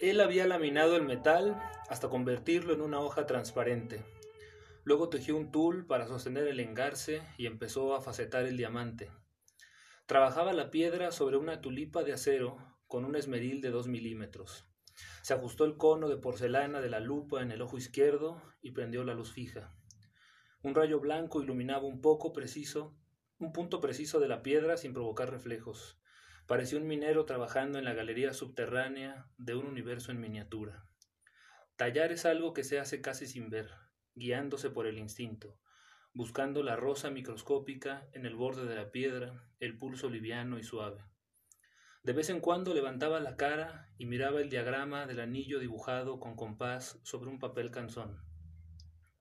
Él había laminado el metal hasta convertirlo en una hoja transparente. Luego tejió un tul para sostener el engarce y empezó a facetar el diamante. Trabajaba la piedra sobre una tulipa de acero con un esmeril de dos milímetros. Se ajustó el cono de porcelana de la lupa en el ojo izquierdo y prendió la luz fija. Un rayo blanco iluminaba un poco preciso, un punto preciso de la piedra sin provocar reflejos. Parecía un minero trabajando en la galería subterránea de un universo en miniatura. Tallar es algo que se hace casi sin ver, guiándose por el instinto, buscando la rosa microscópica en el borde de la piedra, el pulso liviano y suave. De vez en cuando levantaba la cara y miraba el diagrama del anillo dibujado con compás sobre un papel canzón.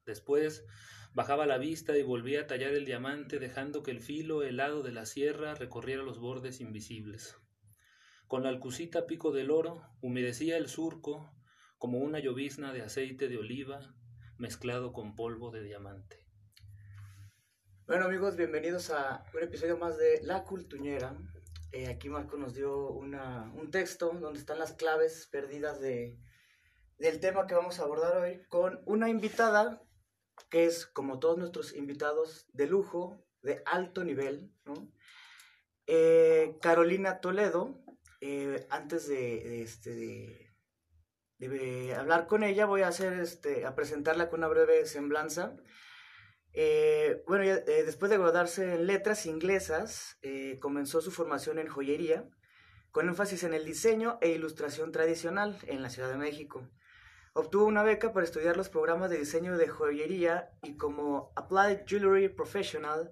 Después bajaba la vista y volvía a tallar el diamante dejando que el filo helado de la sierra recorriera los bordes invisibles. Con la alcucita pico del oro humedecía el surco como una llovizna de aceite de oliva mezclado con polvo de diamante. Bueno amigos, bienvenidos a un episodio más de La Cultuñera, eh, aquí Marco nos dio una, un texto donde están las claves perdidas de, del tema que vamos a abordar hoy con una invitada es, como todos nuestros invitados, de lujo, de alto nivel. Eh, Carolina Toledo, eh, antes de, este, de, hablar con ella, voy a, hacer, este, a presentarla con una breve semblanza. Eh, bueno, después de graduarse en letras inglesas, comenzó su formación en joyería, con énfasis en el diseño e ilustración tradicional en la Ciudad de México. Obtuvo una beca para estudiar los programas de diseño de joyería y como Applied Jewelry Professional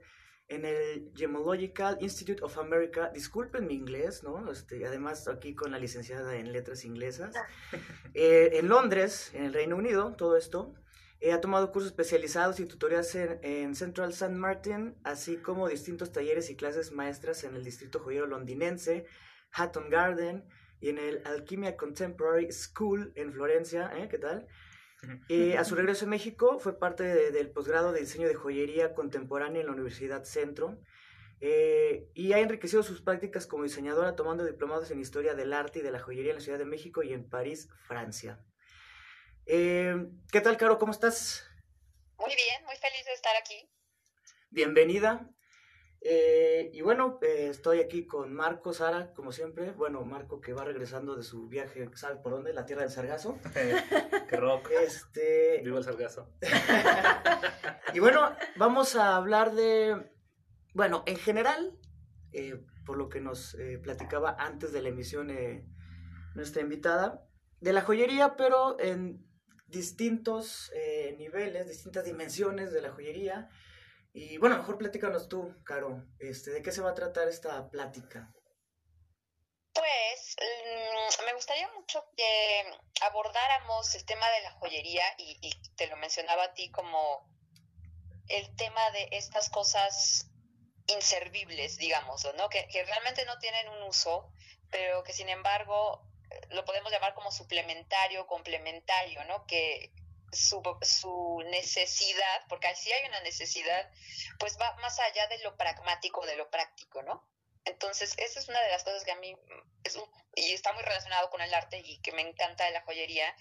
en el Gemological Institute of America. Disculpen mi inglés, ¿no? Este, además, aquí con la licenciada en letras inglesas. en Londres, en el Reino Unido, todo esto. Eh, ha tomado cursos especializados y tutorías en, Central St. Martin, así como distintos talleres y clases maestras en el Distrito Joyero Londinense, Hatton Garden y en el Alchemia Contemporary School en Florencia. ¿eh? ¿Qué tal? Y a su regreso a México fue parte del posgrado de diseño de joyería contemporánea en la Universidad Centro. Eh, y ha enriquecido sus prácticas como diseñadora tomando diplomados en historia del arte y de la joyería en la Ciudad de México y en París, Francia. Eh, ¿Qué tal, Caro? ¿Cómo estás? Muy bien, muy feliz de estar aquí. Bienvenida. Eh, y bueno, eh, estoy aquí con Marco, Sara, como siempre. Bueno, Marco que va regresando de su viaje, ¿sabe por dónde? La tierra del sargazo. Qué rock. Este... Viva el sargazo. y bueno, vamos a hablar de, bueno, en general, por lo que nos platicaba antes de la emisión nuestra invitada, de la joyería, pero en distintos eh, niveles, distintas dimensiones de la joyería. Y bueno, mejor platícanos tú, Caro, este, ¿de qué se va a tratar esta plática? Pues mm, me gustaría mucho que abordáramos el tema de la joyería y, te lo mencionaba a ti como el tema de estas cosas inservibles, digamos, ¿no? Que, que realmente no tienen un uso, pero que sin embargo lo podemos llamar como suplementario, complementario, ¿no? Que su, su necesidad, porque así hay una necesidad, pues va más allá de lo pragmático, de lo práctico, ¿no? Entonces, esa es una de las cosas que a mí, es y está muy relacionado con el arte y que me encanta de la joyería,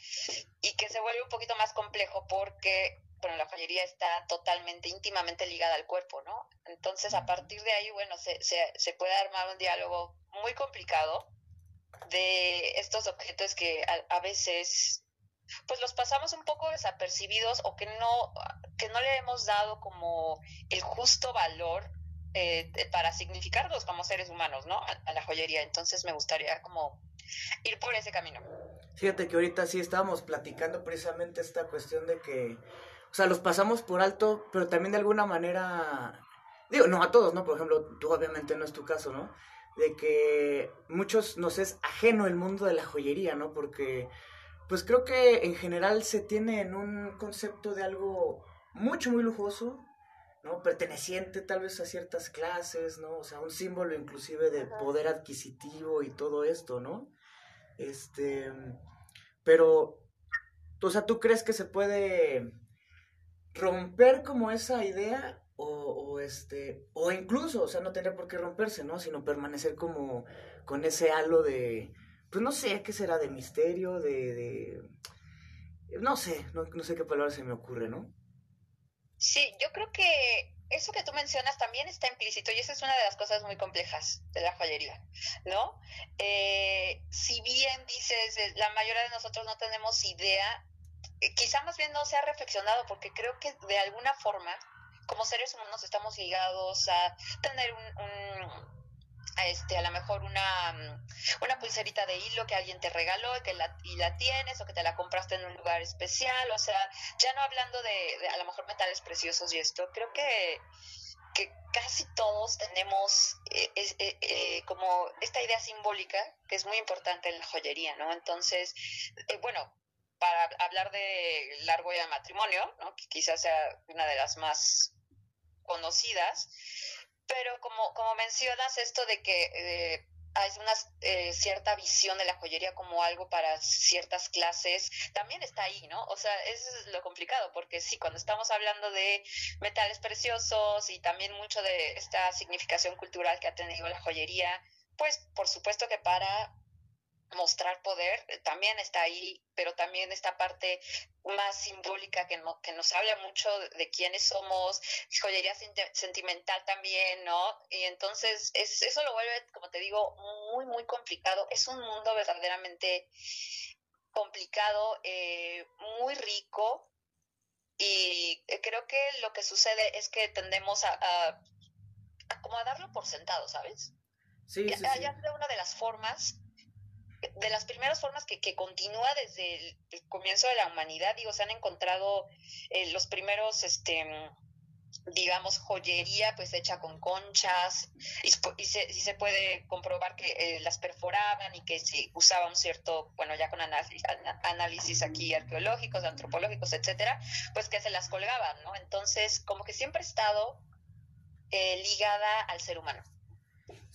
y que se vuelve un poquito más complejo porque, bueno, la joyería está totalmente, íntimamente ligada al cuerpo, ¿no? Entonces, a partir de ahí, bueno, se, se, se puede armar un diálogo muy complicado, de estos objetos que a, veces pues los pasamos un poco desapercibidos o que no, que no le hemos dado como el justo valor eh, para significarlos como seres humanos, ¿no? A, la joyería. Entonces me gustaría como ir por ese camino. Fíjate que ahorita sí estábamos platicando precisamente esta cuestión de que, o sea, los pasamos por alto, pero también de alguna manera, digo, no a todos, ¿no? Por ejemplo, tú obviamente no es tu caso, ¿no? de que muchos nos es ajeno el mundo de la joyería, ¿no? Porque pues creo que en general se tiene en un concepto de algo mucho, muy lujoso, ¿no? Perteneciente tal vez a ciertas clases, ¿no? O sea, un símbolo inclusive de poder adquisitivo y todo esto, ¿no? Este, pero, o sea, ¿tú crees que se puede romper como esa idea o, este, o incluso, o sea, no tendría por qué romperse, ¿no? Sino permanecer como con ese halo de, pues no sé, ¿qué será? De misterio, de... de no sé, no, sé qué palabra se me ocurre, ¿no? Sí, yo creo que eso que tú mencionas también está implícito y esa es una de las cosas muy complejas de la joyería, ¿no? Eh, si bien dices, eh, la mayoría de nosotros no tenemos idea, eh, quizá más bien no se ha reflexionado porque creo que de alguna forma, como seres humanos, estamos ligados a tener un este, a lo mejor una, mm, una pulserita de hilo que alguien te regaló que la, y la tienes o que te la compraste en un lugar especial, o sea, ya no hablando de, a lo mejor metales preciosos y esto, creo que, que casi todos tenemos eh, eh, eh, como esta idea simbólica que es muy importante en la joyería, ¿no? Entonces, bueno, para hablar de largo ya matrimonio, ¿no? que quizás sea una de las más conocidas, pero como, como mencionas esto de que eh, hay una eh, cierta visión de la joyería como algo para ciertas clases, también está ahí, ¿no? O sea, eso es lo complicado, porque sí, cuando estamos hablando de metales preciosos y también mucho de esta significación cultural que ha tenido la joyería, pues por supuesto que para mostrar poder eh, también está ahí, pero también esta parte más simbólica que, no, que nos habla mucho de quiénes somos, joyería sentimental también, ¿no? Y entonces es, eso lo vuelve, como te digo, muy, muy complicado. Es un mundo verdaderamente complicado, eh, muy rico, y eh, creo que lo que sucede es que tendemos a, a, como a darlo por sentado, ¿sabes? Sí, sí, sí. una de las formas de las primeras formas que, que continúa desde el, comienzo de la humanidad, digo, se han encontrado eh, los primeros, este, digamos, joyería pues hecha con conchas y, se, se, puede comprobar que eh, las perforaban y que se usaba un cierto, bueno, ya con análisis, análisis aquí arqueológicos, antropológicos, etcétera, pues que se las colgaban, ¿no? Entonces, como que siempre ha estado eh, ligada al ser humano.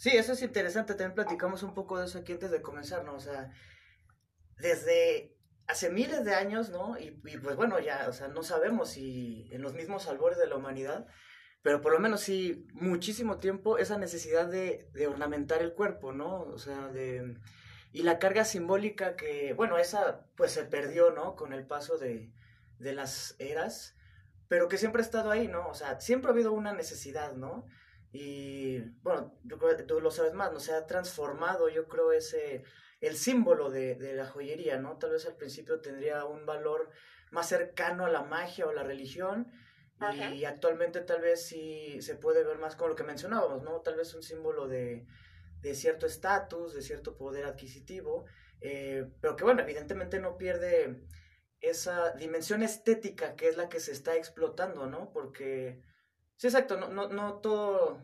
Sí, eso es interesante. También platicamos un poco de eso aquí antes de comenzar, ¿no? O sea, desde hace miles de años, ¿no? Y, pues bueno, ya, o sea, no sabemos si en los mismos albores de la humanidad, pero por lo menos sí, muchísimo tiempo esa necesidad de, de ornamentar el cuerpo, ¿no? O sea, de... Y la carga simbólica que, bueno, esa pues se perdió, ¿no? Con el paso de, de las eras, pero que siempre ha estado ahí, ¿no? O sea, siempre ha habido una necesidad, ¿no? Y bueno, yo creo que tú lo sabes más, ¿no? Se ha transformado, yo creo, ese, el símbolo de, de la joyería, ¿no? Tal vez al principio tendría un valor más cercano a la magia o la religión, y actualmente tal vez sí se puede ver más con lo que mencionábamos, ¿no? Tal vez un símbolo de, de cierto estatus, de cierto poder adquisitivo, eh, pero que bueno, evidentemente no pierde esa dimensión estética que es la que se está explotando, ¿no? Porque Sí, exacto, no, no, no todo.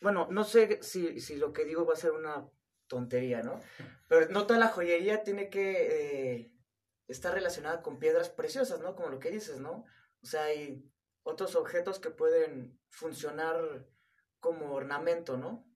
Bueno, no sé si, si lo que digo va a ser una tontería, ¿no? Pero no toda la joyería tiene que eh, estar relacionada con piedras preciosas, ¿no? Como lo que dices, ¿no? O sea, hay otros objetos que pueden funcionar como ornamento, ¿no?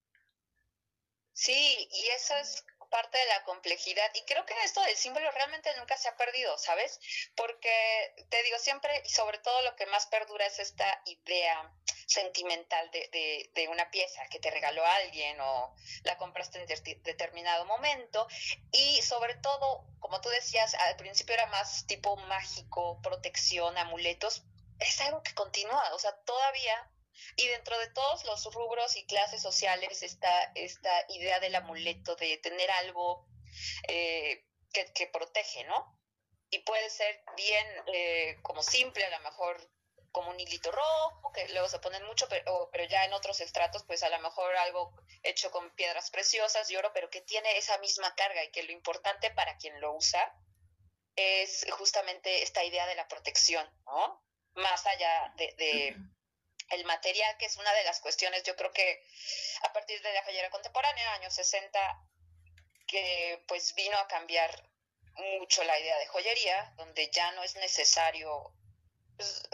Sí, y eso es parte de la complejidad y creo que esto del símbolo realmente nunca se ha perdido, ¿sabes? Porque te digo siempre y sobre todo lo que más perdura es esta idea sentimental de, de, una pieza que te regaló alguien o la compraste en determinado momento y sobre todo, como tú decías, al principio era más tipo mágico, protección, amuletos, es algo que continúa, o sea, todavía y dentro de todos los rubros y clases sociales está esta idea del amuleto, de tener algo eh, que, protege, ¿no? Y puede ser bien eh, como simple, a lo mejor como un hilito rojo, que luego se ponen mucho, pero, pero ya en otros estratos, pues a lo mejor algo hecho con piedras preciosas y oro, pero que tiene esa misma carga y que lo importante para quien lo usa es justamente esta idea de la protección, ¿no? Más allá de, el material, que es una de las cuestiones, yo creo que a partir de la joyería contemporánea, años 60, que pues vino a cambiar mucho la idea de joyería, donde ya no es necesario, pues,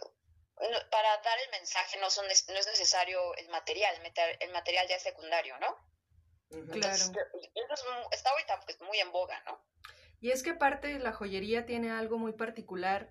para dar el mensaje no, son, no es necesario el material, el material ya es secundario, ¿no? Claro. está ahorita pues, muy en boga, ¿no? Y es que aparte la joyería tiene algo muy particular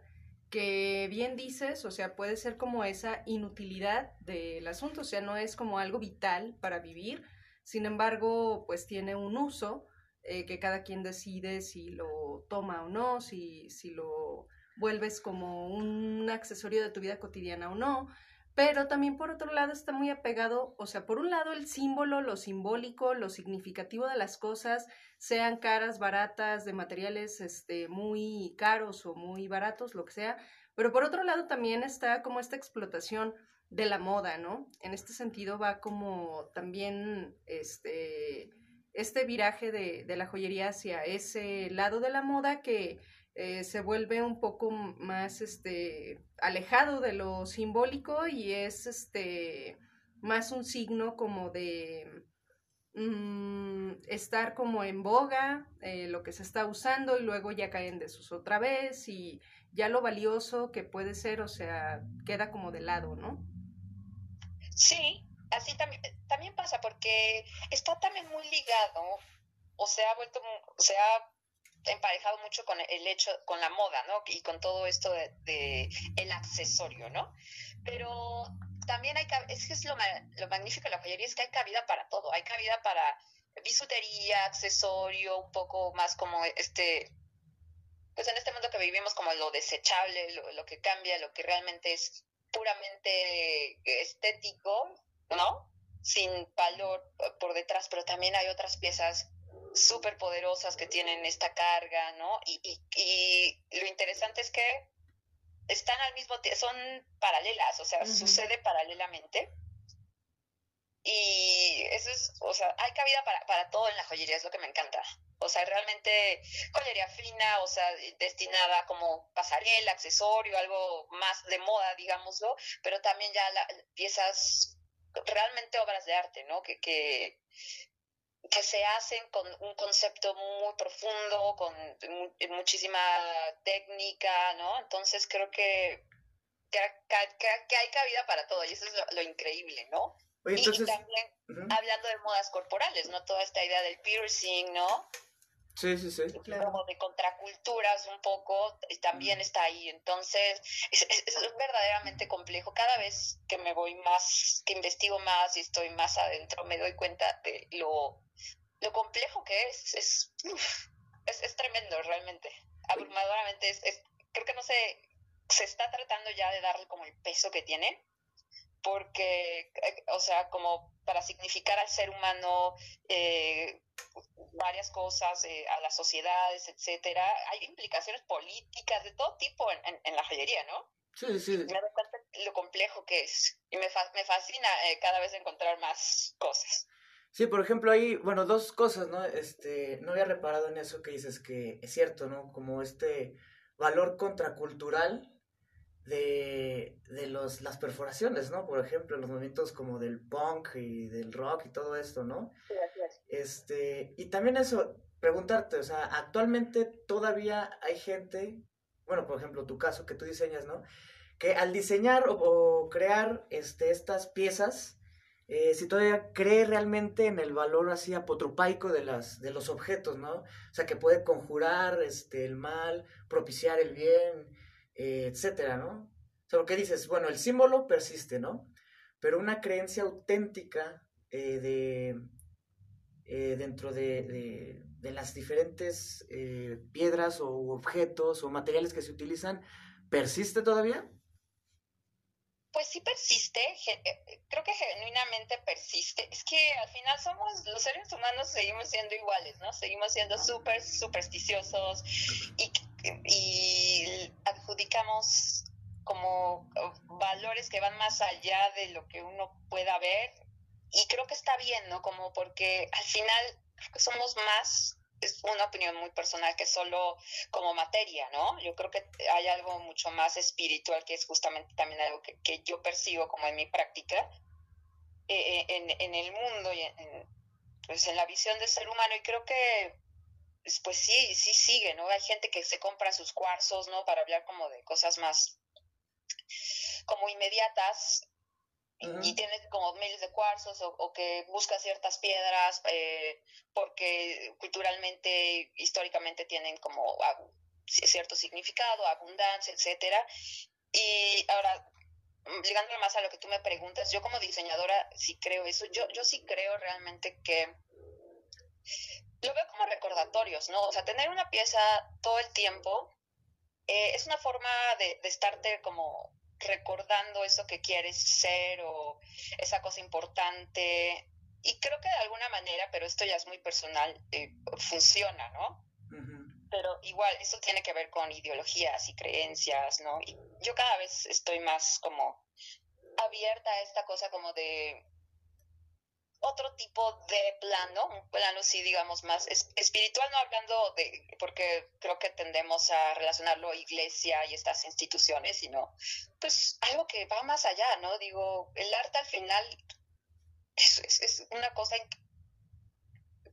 que bien dices, o sea, puede ser como esa inutilidad del asunto, o sea, no es como algo vital para vivir, sin embargo, pues tiene un uso eh, que cada quien decide si lo toma o no, si, si lo vuelves como un accesorio de tu vida cotidiana o no. Pero también por otro lado está muy apegado, o sea, por un lado el símbolo, lo simbólico, lo significativo de las cosas, sean caras, baratas, de materiales este, muy caros o muy baratos, lo que sea. Pero por otro lado también está como esta explotación de la moda, ¿no? En este sentido va como también este, este viraje de, de la joyería hacia ese lado de la moda que eh, se vuelve un poco más este, alejado de lo simbólico y es este, más un signo como de mm, estar como en boga, eh, lo que se está usando y luego ya caen de sus otra vez y ya lo valioso que puede ser, o sea, queda como de lado, ¿no? Sí, así también, también pasa porque está también muy ligado o se ha vuelto, se ha emparejado mucho con el hecho, con la moda, ¿no? Y con todo esto de, el accesorio, ¿no? Pero también hay, es que es lo, lo magnífico de la joyería, es que hay cabida para todo, hay cabida para bisutería, accesorio, un poco más como este, pues en este mundo que vivimos como lo desechable, lo, lo que cambia, lo que realmente es puramente estético, ¿no? Sin valor por detrás, pero también hay otras piezas súper poderosas que tienen esta carga, ¿no? Y, y, lo interesante es que están al mismo tiempo, son paralelas, o sea, sucede paralelamente. Y eso es, o sea, hay cabida para, para todo en la joyería, es lo que me encanta. O sea, realmente joyería fina, o sea, destinada como pasarela, accesorio, algo más de moda, digámoslo, pero también ya la, piezas, realmente obras de arte, ¿no? Que, que, que se hacen con un concepto muy profundo, con muchísima técnica, ¿no? Entonces creo que, que, hay cabida para todo y eso es lo, increíble, ¿no? y, también hablando de modas corporales, ¿no? Toda esta idea del piercing, ¿no? Sí, sí, sí. Como de contraculturas un poco, también está ahí. Entonces, es, es, verdaderamente complejo. Cada vez que me voy más, que investigo más y estoy más adentro, me doy cuenta de lo, lo complejo que es. Es, es, es, tremendo, realmente. Abrumadoramente. Es, creo que no sé, se está tratando ya de darle como el peso que tiene porque, eh, o sea, como para significar al ser humano eh, varias cosas, eh, a las sociedades, etcétera, hay implicaciones políticas de todo tipo en, en, la joyería, ¿no? Sí, sí. Me doy cuenta lo complejo que es y me, me fascina cada vez encontrar más cosas. Sí, por ejemplo, hay, bueno, dos cosas, ¿no? Este, no había reparado en eso que dices que es cierto, ¿no? Como este valor contracultural de, de los, las perforaciones, ¿no? Por ejemplo, los movimientos como del punk y del rock y todo esto, ¿no? Sí, Este, y también eso, preguntarte, o sea, actualmente todavía hay gente, bueno, por ejemplo, tu caso que tú diseñas, ¿no? Que al diseñar o, crear este, estas piezas, eh, si todavía cree realmente en el valor así apotropaico de, las, de los objetos, ¿no? O sea, que puede conjurar este, el mal, propiciar el bien, eh, etcétera, ¿no? O sea, que dices, bueno, el símbolo persiste, ¿no? Pero una creencia auténtica eh, de, dentro de, de, las diferentes piedras o objetos o materiales que se utilizan, ¿persiste todavía? Pues sí persiste, creo que genuinamente persiste. Es que al final somos, los seres humanos seguimos siendo iguales, ¿no? Seguimos siendo súper supersticiosos y y adjudicamos como valores que van más allá de lo que uno pueda ver y creo que está bien, ¿no? Como porque al final somos más, es una opinión muy personal que solo como materia, ¿no? Yo creo que hay algo mucho más espiritual que es justamente también algo que, yo percibo como en mi práctica eh, eh, en, en, el mundo y en, pues en la visión del ser humano y creo que pues sí, sí sigue, ¿no? Hay gente que se compra sus cuarzos, ¿no? Para hablar como de cosas más como inmediatas y tienes como miles de cuarzos o, que busca ciertas piedras eh, porque culturalmente, históricamente tienen como cierto significado, abundancia, etcétera. Y ahora, llegando más a lo que tú me preguntas, yo como diseñadora sí creo eso, yo, yo sí creo realmente que lo veo como recordatorios, ¿no? O sea, tener una pieza todo el tiempo eh, es una forma de, de estarte como recordando eso que quieres ser o esa cosa importante. Y creo que de alguna manera, pero esto ya es muy personal, eh, funciona, ¿no? Pero igual, eso tiene que ver con ideologías y creencias, ¿no? Y yo cada vez estoy más como abierta a esta cosa como de otro tipo de plano, un plano sí digamos más espiritual, no hablando de, porque creo que tendemos a relacionarlo iglesia y estas instituciones, sino pues algo que va más allá, ¿no? Digo, el arte al final es, es, una cosa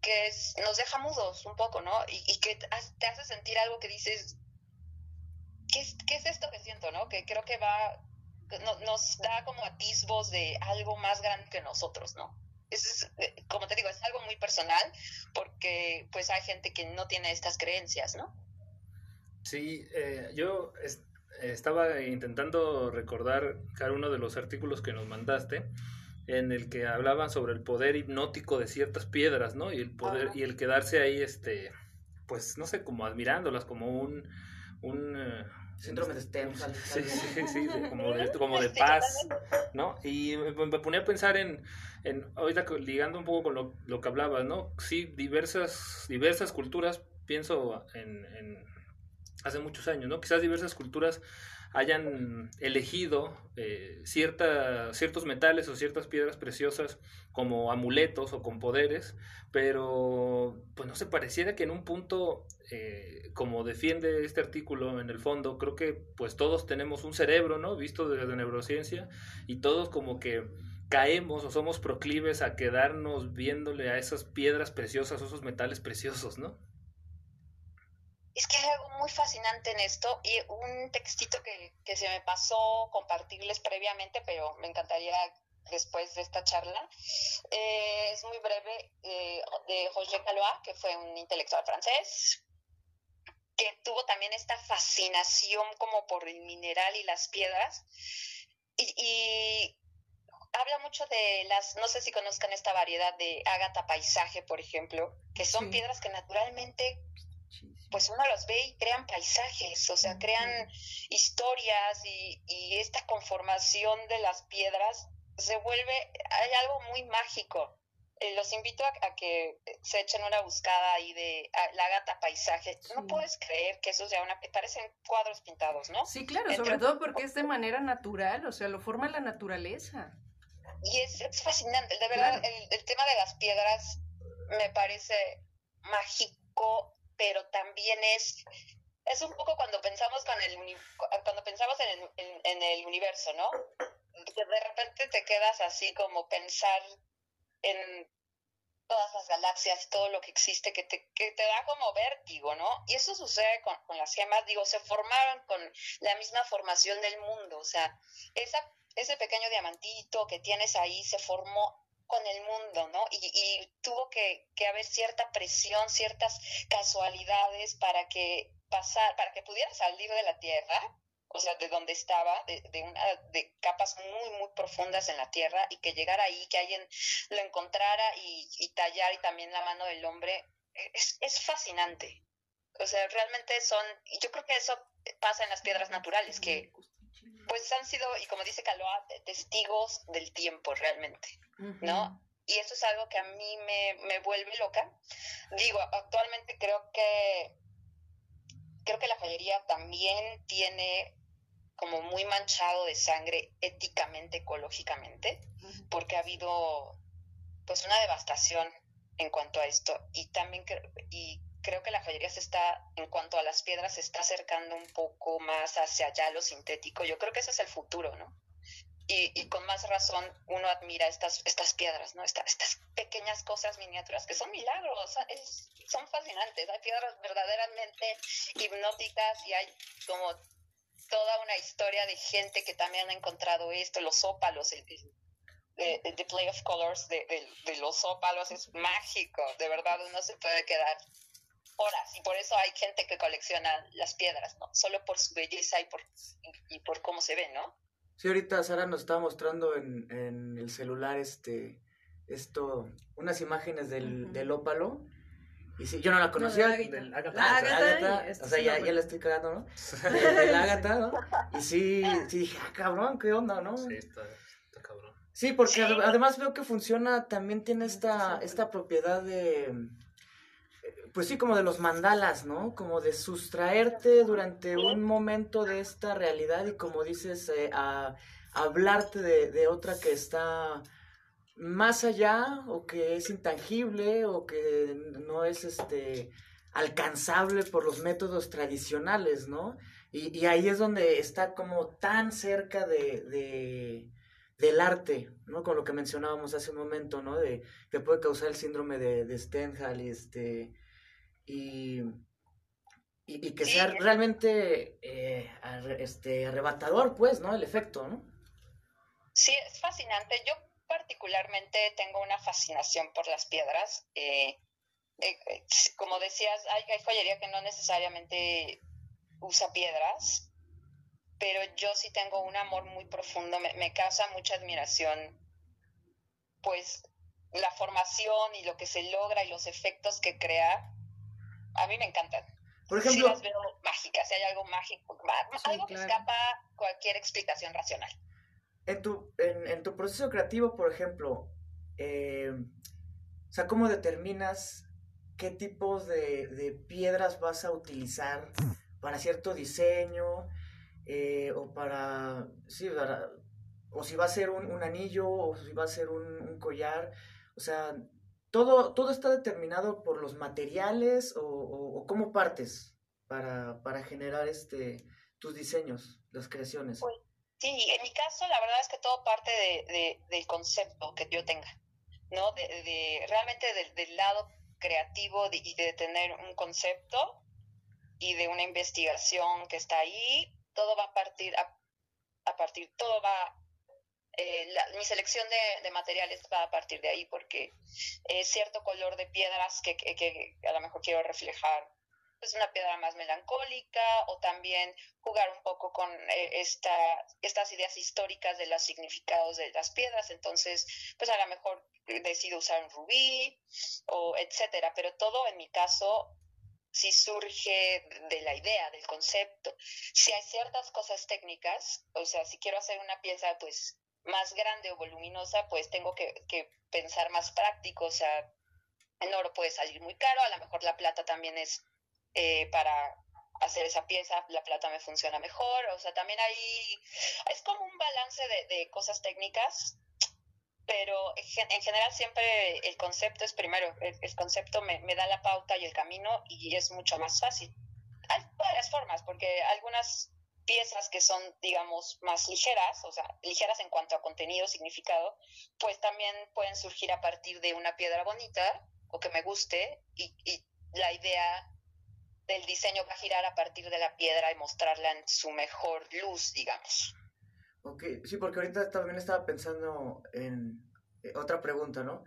que nos deja mudos un poco, ¿no? Y, que te hace sentir algo que dices, ¿qué es, ¿qué es esto que siento, no? Que creo que va, nos da como atisbos de algo más grande que nosotros, ¿no? Es, eh, como te digo, es algo muy personal porque pues hay gente que no tiene estas creencias, ¿no? Sí, eh, yo estaba intentando recordar cada uno de los artículos que nos mandaste en el que hablaban sobre el poder hipnótico de ciertas piedras, ¿no? Y el poder y el quedarse ahí este pues no sé, como admirándolas como un un eh, Síndrome de STEM. Sí, sí, sí, como de, como de paz, ¿no? Y me ponía a pensar en, en ahorita ligando un poco con lo, lo que hablabas, ¿no? Sí, diversas, diversas culturas, pienso en, en hace muchos años, ¿no? Quizás diversas culturas hayan elegido eh, ciertos metales o ciertas piedras preciosas como amuletos o con poderes, pero pues no se pareciera que en un punto, eh, como defiende este artículo en el fondo, creo que pues todos tenemos un cerebro, ¿no? Visto desde neurociencia, y todos como que caemos o somos proclives a quedarnos viéndole a esas piedras preciosas o esos metales preciosos, ¿no? Es que hay algo muy fascinante en esto y un textito que, que se me pasó compartirles previamente, pero me encantaría después de esta charla. Eh, es muy breve, eh, de Roger Calois, que fue un intelectual francés, que tuvo también esta fascinación como por el mineral y las piedras. Y, y habla mucho de las, no sé si conozcan esta variedad de ágata paisaje, por ejemplo, que son piedras que naturalmente pues uno los ve y crean paisajes, o sea, crean historias y, y esta conformación de las piedras se vuelve, hay algo muy mágico. Eh, los invito a, que se echen una buscada ahí de la gata paisaje. No puedes creer que eso sea una... parecen cuadros pintados, ¿no? Sí, claro, sobre todo porque es de manera natural, o sea, lo forma la naturaleza. Y es, es fascinante, de verdad, el, el tema de las piedras me parece mágico pero también es es un poco cuando pensamos con el cuando pensamos en el, en, el universo, ¿no? Que de repente te quedas así como pensar en todas las galaxias, todo lo que existe, que te, que te da como vértigo, ¿no? Y eso sucede con, con, las gemas, digo, se formaron con la misma formación del mundo, o sea, esa, ese pequeño diamantito que tienes ahí se formó con el mundo, ¿no? Y, tuvo que, haber cierta presión, ciertas casualidades para que pasar, para que pudiera salir de la Tierra, o sea, de donde estaba, de, una, de capas muy, muy profundas en la Tierra, y que llegara ahí, que alguien lo encontrara y, y tallar y también la mano del hombre, es, es fascinante. O sea, realmente son, yo creo que eso pasa en las piedras naturales, que pues han sido, y como dice Caloa, testigos del tiempo realmente, ¿no? Y eso es algo que a mí me, me vuelve loca. Digo, actualmente creo que creo que la joyería también tiene como muy manchado de sangre éticamente, ecológicamente, porque ha habido pues una devastación en cuanto a esto y también y creo que la joyería se está, en cuanto a las piedras, se está acercando un poco más hacia allá lo sintético. Yo creo que ese es el futuro, ¿no? Y, con más razón uno admira estas, estas piedras, ¿no? estas pequeñas cosas miniaturas que son milagros, son fascinantes. Hay piedras verdaderamente hipnóticas y hay como toda una historia de gente que también ha encontrado esto, los ópalos, el, the play of colors de, de, los ópalos es mágico, de verdad uno se puede quedar horas y por eso hay gente que colecciona las piedras, ¿no? Solo por su belleza y por, y por cómo se ven, ¿no? Sí, ahorita Sara nos estaba mostrando en, el celular este, esto, unas imágenes del, ópalo Y sí, yo no la conocía. No, de Del La Agatha. Agatha y este o sea, ya, ya la estoy cagando, ¿no? De, de la Agatha, ¿no? Y sí, sí dije, ah, cabrón, ¿qué onda, no? Sí, está, está cabrón. Sí, porque Sí. además veo que funciona, también tiene esta, esta propiedad de, pues sí, como de los mandalas, ¿no? Como de sustraerte durante un momento de esta realidad y como dices, eh, a, hablarte de, otra que está más allá o que es intangible o que no es este alcanzable por los métodos tradicionales, ¿no? Y, ahí es donde está como tan cerca de, de- del arte, ¿no? Con lo que mencionábamos hace un momento, ¿no? De que puede causar el síndrome de, de Stendhal y este y, y, y que sea realmente eh, este arrebatador, pues, ¿no? El efecto, ¿no? Sí, es fascinante. Yo particularmente tengo una fascinación por las piedras. eh, eh, eh, como decías, hay, hay joyería que no necesariamente usa piedras, pero yo sí tengo un amor muy profundo. Me, me causa mucha admiración, pues, la formación y lo que se logra y los efectos que crea. A mí me encantan. Por sí ejemplo, las veo mágicas, si hay algo mágico, Sí, algo que escapa cualquier explicación racional. En tu, en, en tu proceso creativo, por ejemplo, eh, o sea, ¿cómo determinas qué tipos de, de piedras vas a utilizar para cierto diseño? eh, o para, sí, para- o si va a ser un, un anillo, o si va a ser un, un collar. O sea, todo, todo está determinado por los materiales o, cómo partes para, para generar este, tus diseños, las creaciones. Sí, en mi caso la verdad es que todo parte de, de- del concepto que yo tenga, ¿no? De, realmente del, lado creativo y de tener un concepto y de una investigación que está ahí, todo va a partir, a, a partir, todo va, eh, la- mi selección de, de materiales va a partir de ahí porque es cierto color de piedras que, que- que a lo mejor quiero reflejar pues una piedra más melancólica o también jugar un poco con eh, esta, estas ideas históricas de los significados de las piedras. Entonces, pues a lo mejor decido usar un rubí o etcétera, pero todo en mi caso sí surge de la idea, del concepto. Si hay ciertas cosas técnicas, o sea, si quiero hacer una pieza pues más grande o voluminosa, pues tengo que, que pensar más práctico, o sea, el oro puede salir muy caro, a lo mejor la plata también es eh, para hacer esa pieza, la plata me funciona mejor, o sea, también hay, es como un balance de, de cosas técnicas, pero en gen- en general siempre el concepto es primero, el concepto me, me da la pauta y el camino y es mucho más fácil. Hay varias formas, porque algunas piezas que son, digamos, más ligeras, o sea, ligeras en cuanto a contenido, significado, pues también pueden surgir a partir de una piedra bonita o que me guste y, la idea del diseño va a girar a partir de la piedra y mostrarla en su mejor luz, digamos. Ok, sí, porque ahorita también estaba pensando en eh, otra pregunta, ¿no?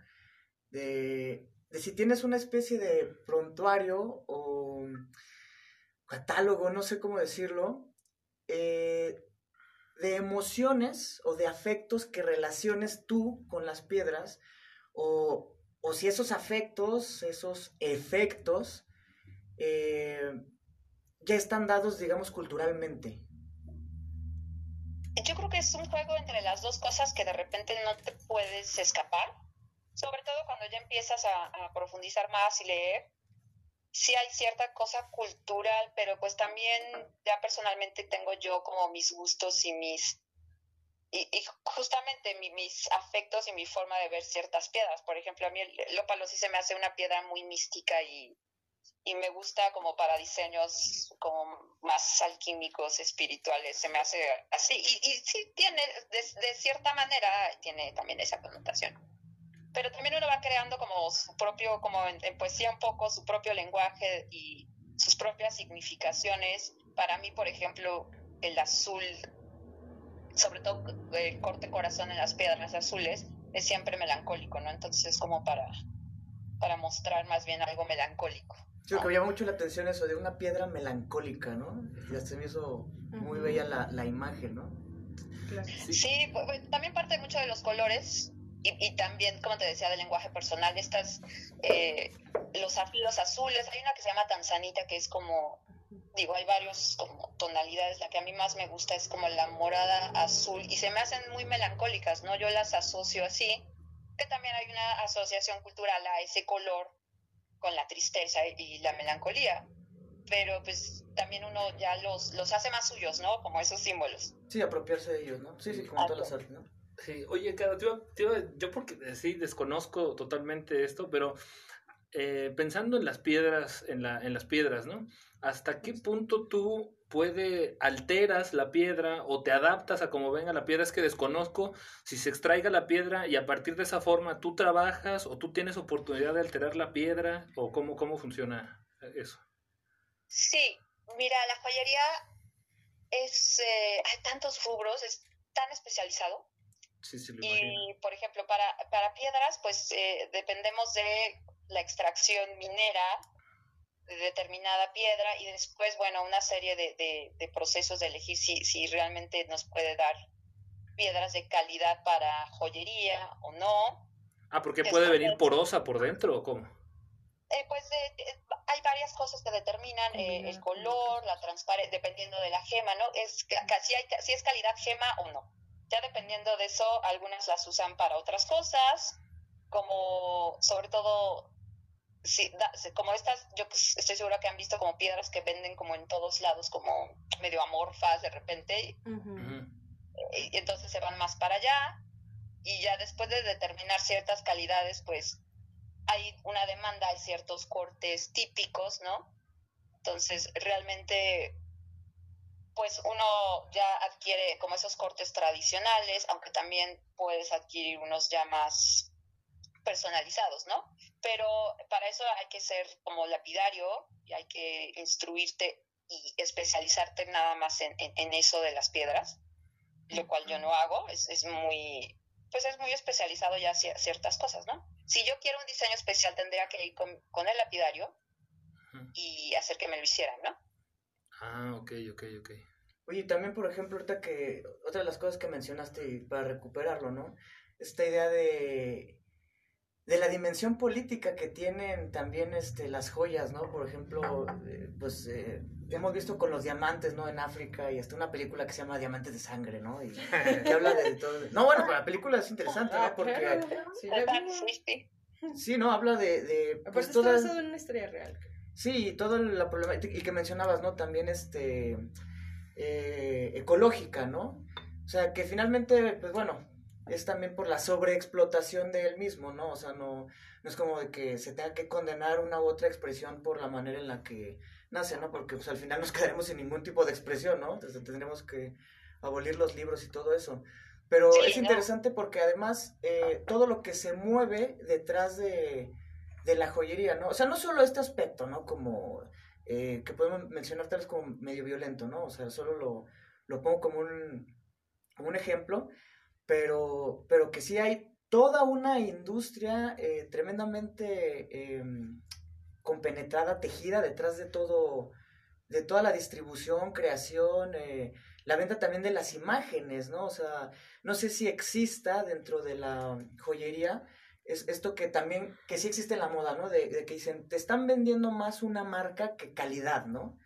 De, de si tienes una especie de prontuario o catálogo, no sé cómo decirlo, eh, de emociones o de afectos que relaciones tú con las piedras, o, o si esos afectos, esos efectos, eh, ya están dados, digamos, culturalmente. Yo creo que es un juego entre las dos cosas que de repente no te puedes escapar, sobre todo cuando ya empiezas a, a profundizar más y leer. Sí hay cierta cosa cultural, pero pues también ya personalmente tengo yo como mis gustos y mis y, justamente mi- mis afectos y mi forma de ver ciertas piedras. Por ejemplo, a mí el ópalo sí se me hace una piedra muy mística y, y me gusta como para diseños como más alquímicos, espirituales, se me hace así. Y, y sí tiene, de, de cierta manera, tiene también esa connotación. Pero también uno va creando como su propio, como en, en poesía un poco, su propio lenguaje y sus propias significaciones. Para mí, por ejemplo, el azul, sobre todo el corte corazón en las piedras azules, es siempre melancólico, ¿no? Entonces es como para, para mostrar más bien algo melancólico. Sí, que me llama mucho la atención eso de una piedra melancólica, ¿no? Ya se me hizo muy bella la, la imagen, ¿no? Claro. Sí, pues, también parte mucho de los colores. Y, también, como te decía, del lenguaje personal, estas, eh, los afilos azules, hay una que se llama Tanzanita, que es como, digo, hay varios como tonalidades, la que a mí más me gusta es como la morada azul, y se me hacen muy melancólicas, ¿no? Yo las asocio así, que también hay una asociación cultural a ese color con la tristeza y la melancolía, pero pues también uno ya los, los hace más suyos, ¿no? Como esos símbolos. Sí, apropiarse de ellos, ¿no? Sí, sí, como todas las artes, ¿no? Sí, oye, Caro, yo porque eh, sí desconozco totalmente esto, pero eh, pensando en las piedras, en, la, en las piedras, ¿no? ¿Hasta qué punto tú puede alteras la piedra o te adaptas a cómo venga la piedra? Es que desconozco si se extraiga la piedra y a partir de esa forma tú trabajas o tú tienes oportunidad de alterar la piedra o cómo, cómo funciona eso. Sí, mira, la joyería es, eh, hay tantos rubros, es tan especializado y, por ejemplo, para, para piedras, pues eh, dependemos de la extracción minera de determinada piedra y después, bueno, una serie de, de, procesos de elegir si, si realmente nos puede dar piedras de calidad para joyería o no. Ah, porque puede venir porosa por dentro o cómo? Eh, pues hay varias cosas que determinan eh, el color, la transparencia, dependiendo de la gema, ¿no? Es si, hay, si es calidad gema o no. Ya dependiendo de eso, algunas las usan para otras cosas, como sobre todo, si, como estas, yo pues, estoy segura que han visto como piedras que venden como en todos lados, como medio amorfas de repente. y, entonces se van más para allá. Y ya después de determinar ciertas calidades, pues hay una demanda, hay ciertos cortes típicos, ¿no? Entonces, realmente pues uno ya adquiere como esos cortes tradicionales, aunque también puedes adquirir unos ya más personalizados, ¿no? Pero para eso hay que ser como lapidario y hay que instruirte y especializarte nada más en, eso de las piedras, lo cual yo no hago, es, es muy, pues es muy especializado ya ciertas cosas, ¿no? Si yo quiero un diseño especial tendría que ir con, con el lapidario y hacer que me lo hicieran, ¿no? Ah, ok, ok, ok. Oye, también, por ejemplo, ahorita que otra de las cosas que mencionaste para recuperarlo, ¿no? Esta idea de, de la dimensión política que tienen también este, las joyas, ¿no? Por ejemplo, eh, pues eh, hemos visto con los diamantes, ¿no? En África y hasta una película que se llama Diamantes de Sangre, ¿no? Y que habla de todo. No, bueno, pero la película es interesante, ¿no? Porque... Sí, no, habla de... de pues, toda... en una historia real. Sí, todo la problemática, y que mencionabas, ¿no? También este, eh, ecológica, ¿no? O sea, que finalmente, pues bueno, es también por la sobreexplotación de él mismo, ¿no? O sea, no, no es como de que se tenga que condenar una u otra expresión por la manera en la que nace, ¿no? Porque pues al final nos quedaremos sin ningún tipo de expresión, ¿no? Entonces tendremos que abolir los libros y todo eso. Pero es interesante porque además eh, todo lo que se mueve detrás de, de la joyería, ¿no? O sea, no solo este aspecto, ¿no? Como eh, que podemos mencionar tal vez como medio violento, ¿no? O sea, solo lo, lo pongo como un, como un ejemplo, pero, pero que sí hay toda una industria eh, tremendamente em, compenetrada, tejida detrás de todo, de toda la distribución, creación, eh, la venta también de las imágenes, ¿no? O sea, no sé si exista dentro de la joyería es esto que también, que sí existe en la moda, ¿no? De, que dicen, te están vendiendo más una marca que calidad, ¿no?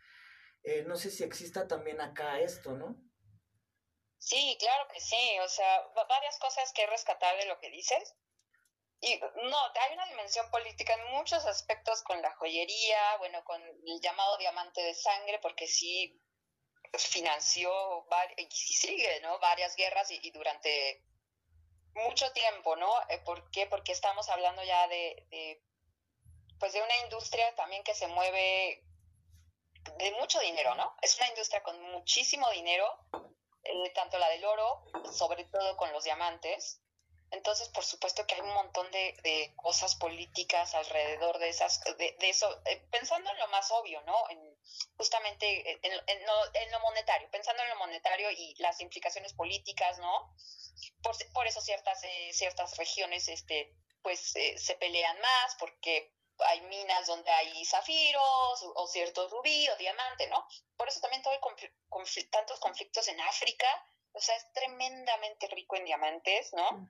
Eh, no sé si exista también acá esto, ¿no? Sí, claro que sí, o sea, varias cosas que rescatar de lo que dices. Y no, hay una dimensión política en muchos aspectos con la joyería, bueno, con el llamado diamante de sangre, porque sí financió y sigue, ¿no? Varias guerras y durante mucho tiempo, ¿no? Eh, ¿Por qué? Porque estamos hablando ya de, pues de una industria también que se mueve de mucho dinero, ¿no? Es una industria con muchísimo dinero, eh, tanto la del oro, sobre todo con los diamantes. Entonces, por supuesto que hay un montón de, cosas políticas alrededor de esas, de, eso, eh, pensando en lo más obvio, ¿no? En, justamente en, en, lo monetario, pensando en lo monetario y las implicaciones políticas, ¿no? Por, eso ciertas, eh, ciertas regiones este, pues eh, se pelean más porque hay minas donde hay zafiros o, cierto rubí o diamante, ¿no? Por eso también todo el tantos conflictos en África, o sea, es tremendamente rico en diamantes, ¿no?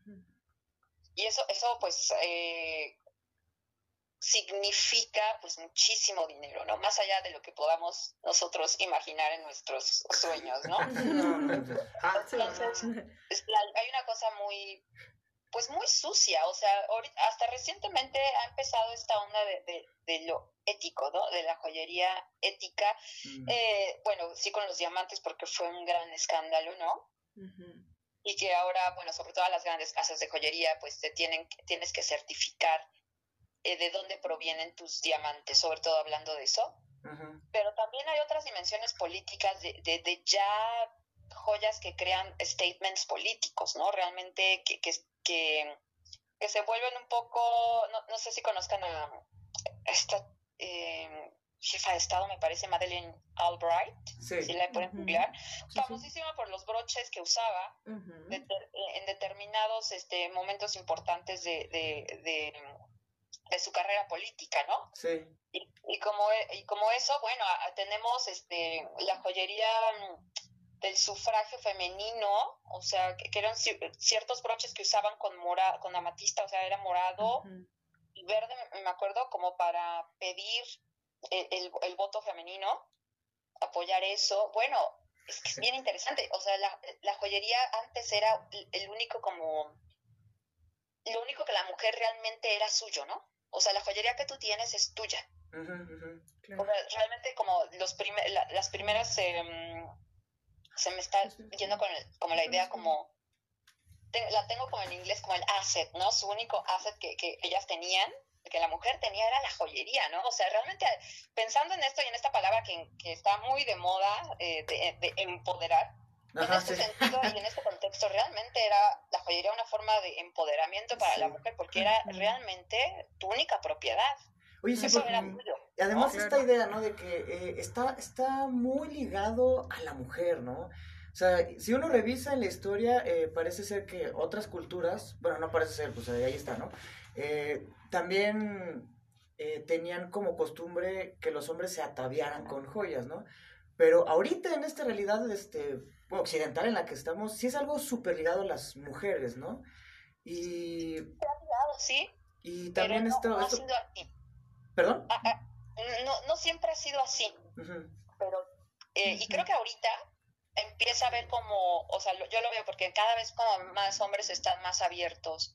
Y eso, eso pues eh, significa pues muchísimo dinero, ¿no? Más allá de lo que podamos nosotros imaginar en nuestros sueños, ¿no? Entonces, hay una cosa muy, pues muy sucia, o sea, hasta recientemente ha empezado esta onda de, de, lo ético, ¿no? De la joyería ética, mm. eh, bueno, sí con los diamantes porque fue un gran escándalo, ¿no? Y que ahora, bueno, sobre todo las grandes casas de joyería, pues te tienen, tienes que certificar eh, de dónde provienen tus diamantes, sobre todo hablando de eso. Pero también hay otras dimensiones políticas de, de, ya joyas que crean statements políticos, ¿no? Realmente que, que, que, se vuelven un poco, no, no sé si conozcan a esta eh, de Estado, me parece, Madeleine Albright, si la pueden googlear, famosísima por los broches que usaba en determinados este, momentos importantes de, de de su carrera política, ¿no? Sí. Y, y, como, y como eso, bueno, tenemos este, la joyería del sufragio femenino, o sea, que, eran ciertos broches que usaban con mora, con amatista, o sea, era morado y verde, me acuerdo, como para pedir el, el, voto femenino, apoyar eso. Bueno, es que es bien interesante, o sea, la, la joyería antes era el único como lo único que la mujer realmente era suyo, ¿no? O sea, la joyería que tú tienes es tuya. realmente como los las primeras em, se me está yendo con como la idea como la tengo como en inglés como el asset, ¿no? Su único asset que, que ellas tenían, que la mujer tenía era la joyería, ¿no? O sea, realmente pensando en esto y en esta palabra que, que está muy de moda eh, de, empoderar, en este sentido y en este contexto realmente era la joyería una forma de empoderamiento para la mujer porque era realmente tu única propiedad. Oye, sí, Eso era tuyo. Y además esta idea, ¿no? De que eh, está, está muy ligado a la mujer, ¿no? O sea, si uno revisa en la historia, eh, parece ser que otras culturas, bueno, no parece ser, pues ahí está, ¿no? Eh, también tenían como costumbre que los hombres se ataviaran con joyas, ¿no? Pero ahorita en esta realidad, este, occidental en la que estamos, sí es algo súper ligado a las mujeres, ¿no? Y... Sí. Y también esto... No esto... así. ¿Perdón? Ah, ah, no, no siempre ha sido así. Pero, eh, y creo que ahorita empieza a ver como, o sea, yo lo veo porque cada vez como más hombres están más abiertos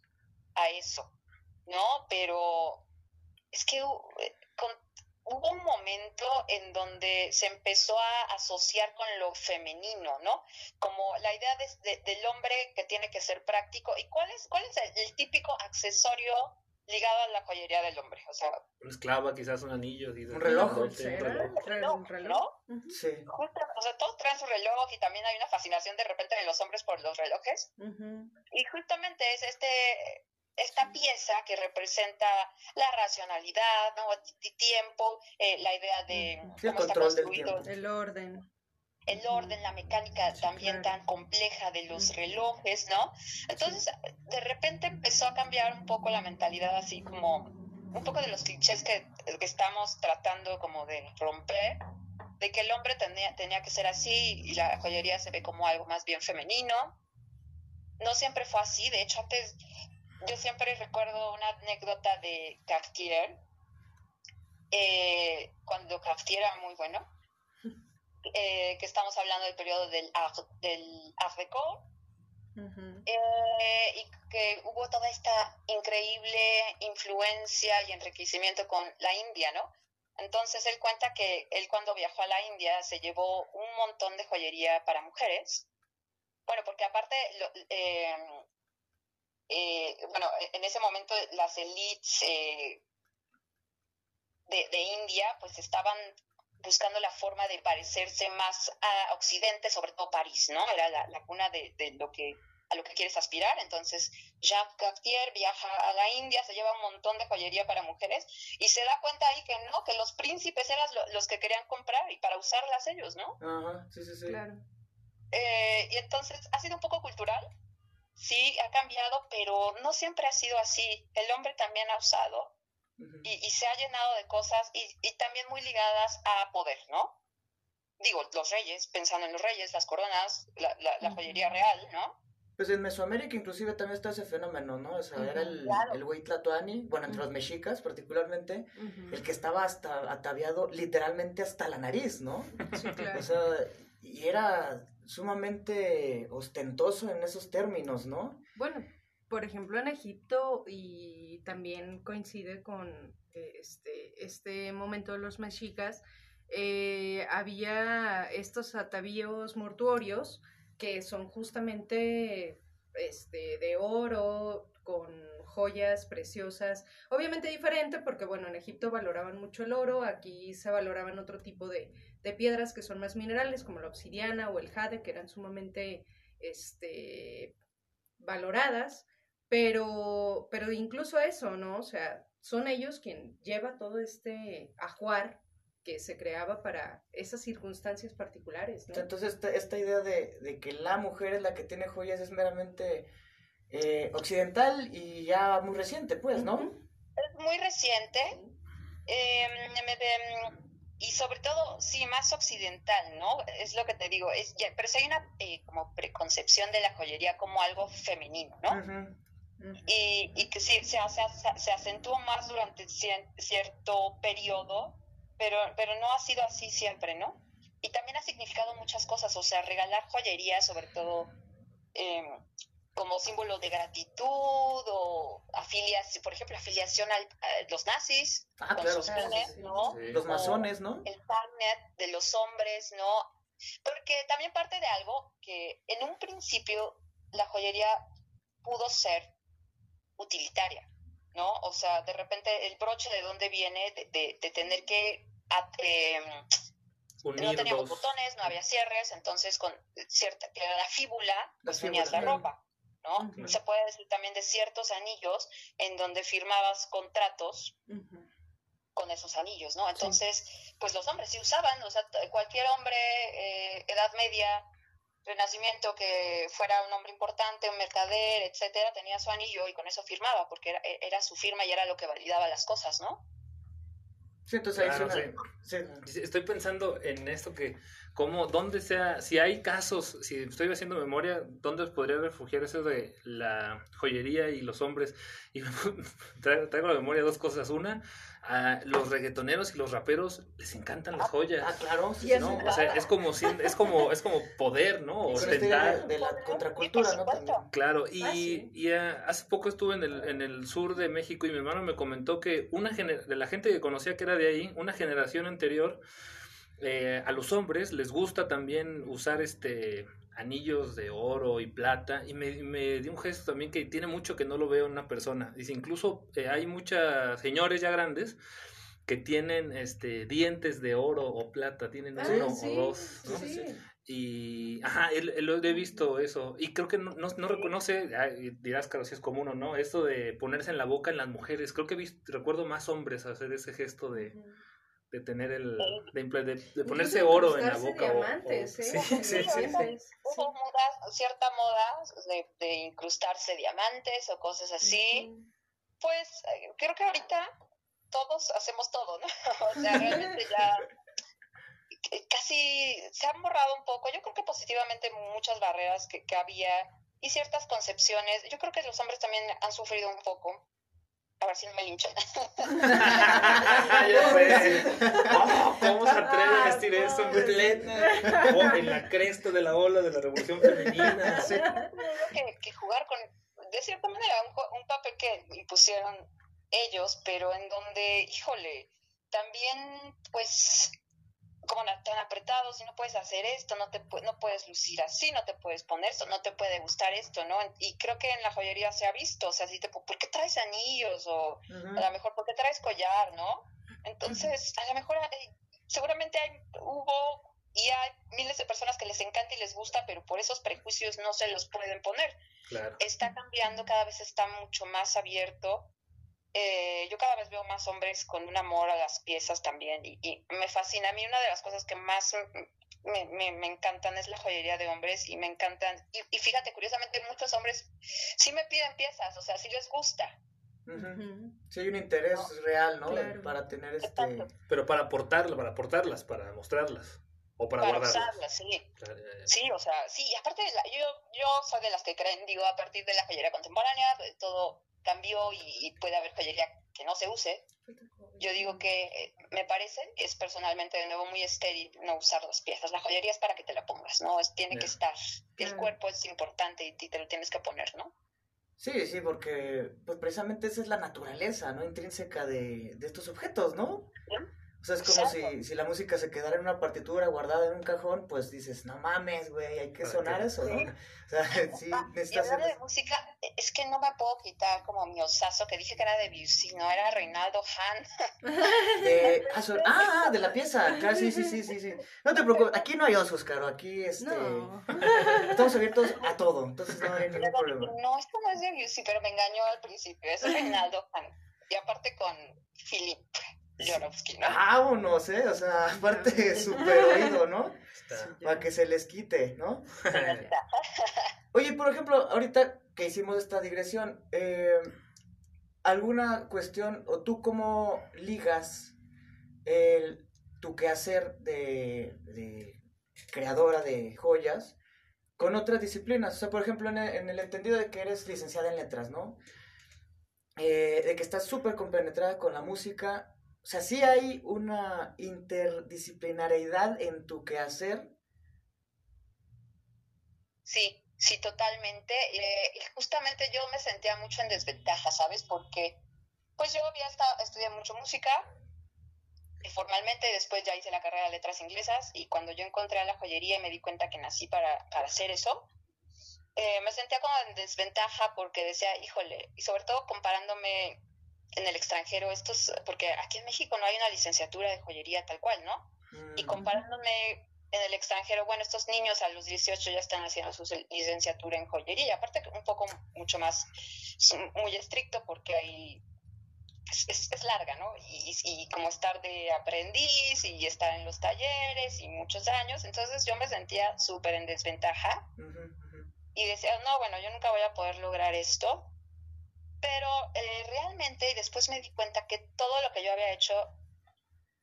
a eso, ¿no? Pero es que eh, con hubo un momento en donde se empezó a asociar con lo femenino, ¿no? Como la idea del hombre que tiene que ser práctico. ¿Y cuál es, cuál es el, típico accesorio ligado a la joyería del hombre? O sea, una esclava, quizás un anillo. Un reloj. Un reloj, ¿no? Sí. o sea, todos traen su reloj y también hay una fascinación de repente de los hombres por los relojes. Y justamente es este esta pieza que representa la racionalidad, ¿no? tiempo, eh, la idea de cómo está construido. El orden. El orden, la mecánica también tan compleja de los relojes, ¿no? Entonces, de repente empezó a cambiar un poco la mentalidad, así como un poco de los clichés que, que estamos tratando como de romper, de que el hombre tenía, tenía que ser así y la joyería se ve como algo más bien femenino. No siempre fue así, de hecho antes yo siempre recuerdo una anécdota de Cartier, eh, cuando Cartier era muy bueno, eh, que estamos hablando del periodo del Art, del eh, y que hubo toda esta increíble influencia y enriquecimiento con la India, ¿no? Entonces él cuenta que él cuando viajó a la India se llevó un montón de joyería para mujeres. Bueno, porque aparte lo, eh, bueno, en ese momento las elites eh, de, India pues estaban buscando la forma de parecerse más a Occidente, sobre todo París, ¿no? Era la, cuna de, lo que a lo que quieres aspirar. Entonces, Jacques Cartier viaja a la India, se lleva un montón de joyería para mujeres y se da cuenta ahí que no, que los príncipes eran los que querían comprar y para usarlas ellos, ¿no? Ajá, sí, sí, sí. Claro. Eh, y entonces ha sido un poco cultural, sí ha cambiado, pero no siempre ha sido así. El hombre también ha usado y, se ha llenado de cosas y, también muy ligadas a poder, ¿no? Digo, los reyes, pensando en los reyes, las coronas, la, joyería real, ¿no? Pues en Mesoamérica inclusive también está ese fenómeno, ¿no? O sea, era el, Claro. el güey tlatoani, bueno, entre los mexicas particularmente, el que estaba hasta ataviado literalmente hasta la nariz, ¿no? Sí, claro. O sea, y era sumamente ostentoso en esos términos, ¿no? Bueno, por ejemplo, en Egipto y también coincide con este, este momento de los mexicas, eh, había estos atavíos mortuorios que son justamente este, de oro, con joyas preciosas, obviamente diferente porque, bueno, en Egipto valoraban mucho el oro, aquí se valoraban otro tipo de, de piedras que son más minerales, como la obsidiana o el jade, que eran sumamente este, valoradas, pero, pero incluso eso, ¿no? O sea, son ellos quien lleva todo este ajuar que se creaba para esas circunstancias particulares, ¿no? Entonces, esta, esta idea de, de que la mujer es la que tiene joyas es meramente eh, occidental y ya muy reciente, pues, ¿no? Es muy reciente eh, me- me- y sobre todo, sí, más occidental, ¿no? Es lo que te digo, es, ya- pero sí hay una eh, como preconcepción de la joyería como algo femenino, ¿no? Y, y que sí, se, se, se acentuó más durante cien- cierto periodo, pero, pero no ha sido así siempre, ¿no? Y también ha significado muchas cosas, o sea, regalar joyería, sobre todo eh, como símbolo de gratitud o afiliación, por ejemplo, afiliación al- a los nazis Ah, con claro. sus sí, sí, penes, sí. ¿no? Sí. Los masones, ¿no? el partner de los hombres, ¿no? Porque también parte de algo que en un principio la joyería pudo ser utilitaria, ¿no? O sea, de repente el broche de dónde viene de, de- de tener que... at- em, no teníamos dos. botones, no había cierres, entonces con cierta, que era la fíbula, Las pues la fíbulas. ropa, ¿no? Se puede decir también de ciertos anillos en donde firmabas contratos con esos anillos, ¿no? Entonces, pues los hombres sí usaban, o sea, cualquier hombre, eh, edad media, renacimiento, que fuera un hombre importante, un mercader, etcétera, tenía su anillo y con eso firmaba, porque era, e, era su firma y era lo que validaba las cosas, ¿no? Sí, entonces ahí Claro, una- sí. Sí, Estoy pensando en esto que, como, dónde sea, si hay casos, si estoy haciendo memoria, ¿dónde podría refugiar eso de la joyería y los hombres? Y traigo, traigo a la memoria dos cosas. Una, a los reggaetoneros y los raperos les encantan las joyas. Ah, claro. Sí. O sea, es como, es como, es como poder, ¿no? Ostentar. de, de la contracultura, ¿no? También. Claro, y, Ah, sí. y, ah, hace poco estuve en el, en el sur de México y mi hermano me comentó que una de la gente que conocía que era de ahí, una generación anterior, eh, a los hombres les gusta también usar este anillos de oro y plata y me, me dio un gesto también que tiene mucho que no lo veo en una persona. Dice, incluso eh, hay muchos señores ya grandes que tienen este dientes de oro o plata, tienen Ah, uno sí, o dos, ¿no? sí. Y, ajá, él, él lo he visto eso. Y creo que no, no, no reconoce, dirás, claro, si es común o no, esto de ponerse en la boca en las mujeres. Creo que he visto, recuerdo más hombres hacer ese gesto de, de tener el, de, imple- de- de ponerse oro en la boca. o- o- diamantes, ¿eh? sí, sí, sí. Hubo moda, cierta moda de, de incrustarse diamantes o cosas así. Pues eh, creo que ahorita todos hacemos todo, ¿no? O sea, realmente ya eh, casi se han borrado un poco. Yo creo que positivamente muchas barreras que, que había y ciertas concepciones. Yo creo que los hombres también han sufrido un poco. A ver si no me linchan. ya sé. Oh, ¿Cómo se atreve a decir Ah, eso en pobre. plena? oh, en la cresta de la ola de la revolución femenina. sí. Creo que, que jugar con, de cierta manera, un, un papel que impusieron ellos, pero en donde, híjole, también, pues, como na- tan apretados y no puedes hacer esto, no te no puedes lucir así, no te puedes poner esto, no te puede gustar esto, ¿no? Y creo que en la joyería se ha visto, o sea, si te, ¿por qué traes anillos? O a lo mejor, ¿por qué traes collar, no? Entonces, a lo mejor, hay- seguramente hay, hubo y hay miles de personas que les encanta y les gusta, pero por esos prejuicios no se los pueden poner Claro. está cambiando, cada vez está mucho más abierto. Eh, yo cada vez veo más hombres con un amor a las piezas también y, y me fascina. A mí una de las cosas que más me, me- me encantan es la joyería de hombres y me encantan. Y, y fíjate, curiosamente muchos hombres sí me piden piezas, o sea, sí les gusta. Ujú. Sí hay un interés real, ¿no? Claro. Para tener este... Exacto. Pero para aportarlas, para aportarlas, para mostrarlas. O para, para guardarlas. usarlas, sí. Claro, ya. Sí, o sea, sí, y aparte de la- yo, yo soy de las que creen, digo, a partir de la joyería contemporánea, todo cambió y, y puede haber joyería que no se use. Yo digo que eh, me parece, es personalmente de nuevo muy estéril no usar las piezas. La joyería es para que te la pongas, ¿no? Es, tiene que estar. El cuerpo es importante y, y te lo tienes que poner, ¿no? Sí, sí, porque pues precisamente esa es la naturaleza, ¿no? Intrínseca de, de estos objetos, ¿no? O sea, es como si, si la música se quedara en una partitura guardada en un cajón, pues dices, no mames, güey, hay que ¿Para sonar qué? eso, ¿no? Sí. O sea, sí, Ah, y necesitas... hablando de música, es que no me puedo quitar como mi osazo que dije que era de Debussy, no era Reinaldo Han. De, ah, ah, de la pieza, claro, sí, sí, sí, sí, sí. No te preocupes, aquí no hay osos, Caro, aquí este, No. estamos abiertos a todo, entonces no hay ningún dije, problema. no, esto no es Debussy, pero me engañó al principio, es Reinaldo Han. Y aparte con Philip Jorowski, ¿no? Vámonos, ¿eh? O sea, aparte, súper oído, ¿no? Para que se les quite, ¿no? Oye, por ejemplo, ahorita que hicimos esta digresión, eh, ¿alguna cuestión o tú cómo ligas el, tu quehacer de, creadora de joyas con otras disciplinas? O sea, por ejemplo, en el, en el entendido de que eres licenciada en letras, ¿no? Eh, de que estás súper compenetrada con la música. O sea, sí hay una interdisciplinariedad en tu quehacer. Sí, sí, totalmente. Eh, y justamente yo me sentía mucho en desventaja, ¿sabes? Porque pues yo había estado, estudié mucho música formalmente, después ya hice la carrera de letras inglesas y cuando yo encontré a la joyería y me di cuenta que nací para, para hacer eso, eh, me sentía como en desventaja porque decía, híjole, y sobre todo comparándome en el extranjero, estos, porque aquí en México no hay una licenciatura de joyería tal cual, ¿no? Y Mm, comparándome en el extranjero, bueno, estos niños a los 18 ya están haciendo su licenciatura en joyería, y aparte que un poco mucho más, muy estricto porque hay, es, es- larga, ¿no? Y, y como estar de aprendiz y estar en los talleres y muchos años, entonces yo me sentía súper en desventaja ujú. y decía, no, bueno, yo nunca voy a poder lograr esto. Pero eh, realmente, y después me di cuenta que todo lo que yo había hecho,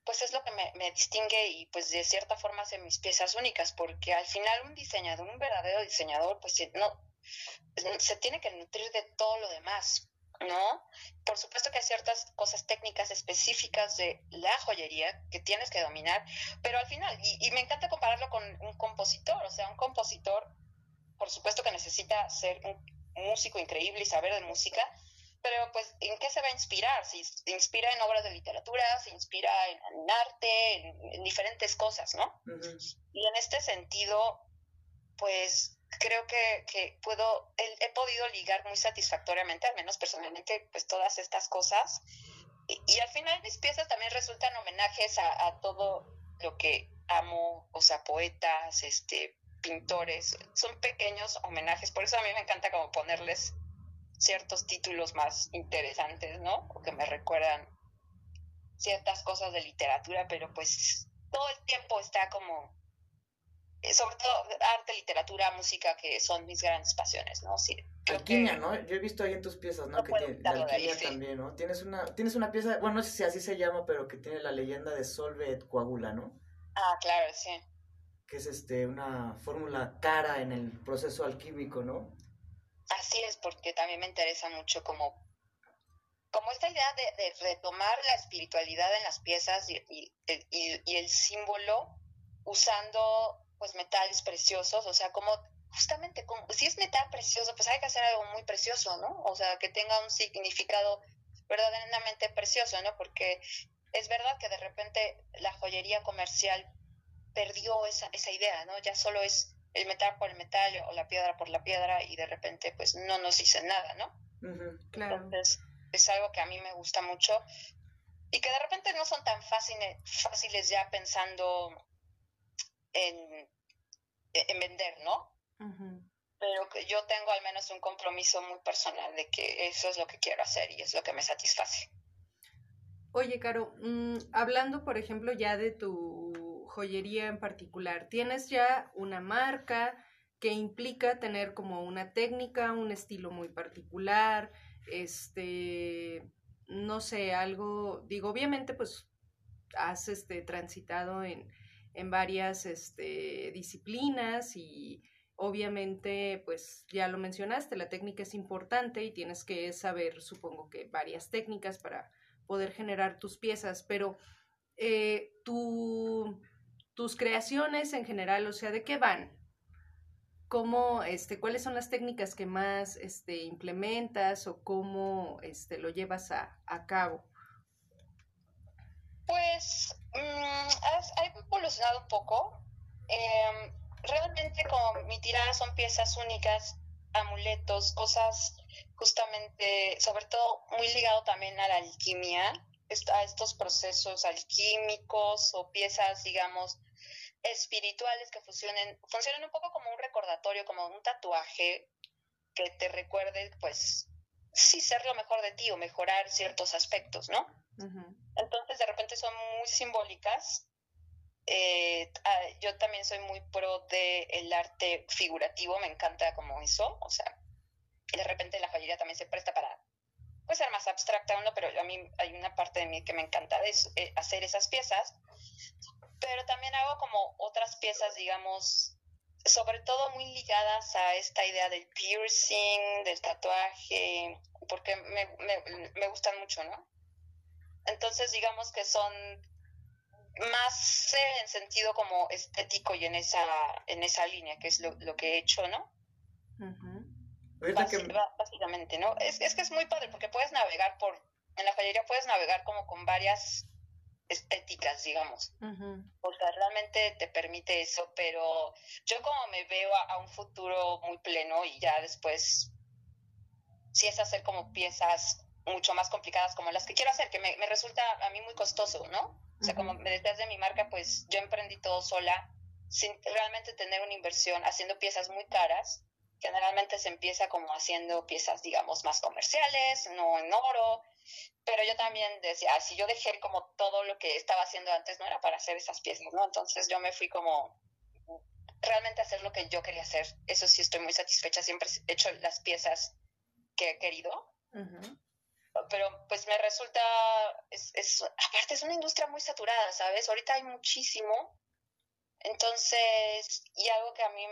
pues es lo que me, me distingue y pues de cierta forma hace mis piezas únicas, porque al final un diseñador, un verdadero diseñador, pues no, se tiene que nutrir de todo lo demás, ¿no? Por supuesto que hay ciertas cosas técnicas específicas de la joyería que tienes que dominar, pero al final, y, y me encanta compararlo con un compositor, o sea, un compositor, por supuesto que necesita ser un músico increíble y saber de música, pero pues, ¿en qué se va a inspirar? Si se inspira en obras de literatura, se inspira en, en arte, en, en diferentes cosas, ¿no? Ujú. Y en este sentido, pues creo que, que puedo, he, he podido ligar muy satisfactoriamente, al menos personalmente, pues todas estas cosas. Y, y al final mis piezas también resultan homenajes a, a todo lo que amo, o sea, poetas, este, pintores, son pequeños homenajes, por eso a mí me encanta como ponerles ciertos títulos más interesantes, ¿no? O que me recuerdan ciertas cosas de literatura, pero pues todo el tiempo está como, eh, sobre todo arte, literatura, música, que son mis grandes pasiones, ¿no? Sí, creo que- Alquimia, ¿no? Yo he visto ahí en tus piezas, ¿no? No que tiene, la ahí, alquimia sí. también, ¿no? Tienes una, tienes una pieza, bueno, no sé si así se llama, pero que tiene la leyenda de Solve et Coagula, ¿no? Ah, claro, sí. Que es este una fórmula cara en el proceso alquímico, ¿no? Así es, porque también me interesa mucho como, como esta idea de, retomar la espiritualidad en las piezas y, el símbolo usando pues metales preciosos, o sea, como justamente si es metal precioso, pues hay que hacer algo muy precioso, ¿no? O sea, que tenga un significado verdaderamente precioso, ¿no? Porque es verdad que de repente la joyería comercial perdió esa, esa idea, ¿no? Ya solo es el metal por el metal o la piedra por la piedra y de repente pues no nos dice nada, ¿no? Claro. Entonces es algo que a mí me gusta mucho y que de repente no son tan fáciles, fáciles ya pensando en, en vender, ¿no? Pero que yo tengo al menos un compromiso muy personal de que eso es lo que quiero hacer y es lo que me satisface. Oye, Caro, mm, hablando, por ejemplo, ya de tu joyería en particular, ¿tienes ya una marca que implica tener como una técnica, un estilo muy particular? Este, no sé, algo, digo, obviamente, pues has este, transitado en, en varias este, disciplinas y obviamente, pues ya lo mencionaste, la técnica es importante y tienes que saber, supongo que varias técnicas para poder generar tus piezas, pero eh, tus creaciones en general, o sea, ¿de qué van? ¿Cómo, este, cuáles son las técnicas que más este, implementas o cómo este, lo llevas a, cabo? Pues mm, ha evolucionado un poco. Em, realmente como mi tirada son piezas únicas, amuletos, cosas justamente, sobre todo muy ligado también a la alquimia, a estos procesos alquímicos o piezas, digamos, espirituales que funcionen, funcionen un poco como un recordatorio, como un tatuaje que te recuerde, pues, sí ser lo mejor de ti o mejorar ciertos aspectos, ¿no? Entonces, de repente son muy simbólicas. Eh, ah, yo también soy muy pro del el arte figurativo, me encanta como eso, o sea, de repente la joyería también se presta para puede ser más abstracta no, pero a mí hay una parte de mí que me encanta de eh, hacer esas piezas pero también hago como otras piezas, digamos, sobre todo muy ligadas a esta idea del piercing, del tatuaje, porque me, me, me gustan mucho, ¿no? Entonces, digamos que son más en sentido como estético y en esa, en esa línea, que es lo, lo que he hecho, ¿no? Básicamente, ¿no? Es, es que es muy padre porque puedes navegar por, en la joyería puedes navegar como con varias estéticas, digamos. O sea, realmente te permite eso, pero yo como me veo a, un futuro muy pleno y ya después, si es hacer como piezas mucho más complicadas como las que quiero hacer, que me, resulta a mí muy costoso, ¿no? O sea, como me detrás de mi marca, pues yo emprendí todo sola, sin realmente tener una inversión, haciendo piezas muy caras. Generalmente se empieza como haciendo piezas, digamos, más comerciales, no en oro, pero yo también decía, si yo dejé como todo lo que estaba haciendo antes, no era para hacer esas piezas, ¿no? Entonces yo me fui como realmente hacer lo que yo quería hacer. Eso sí estoy muy satisfecha, siempre he hecho las piezas que he querido. Pero pues me resulta, es, es, aparte es una industria muy saturada, ¿sabes? Ahorita hay muchísimo. Entonces, y algo que a mí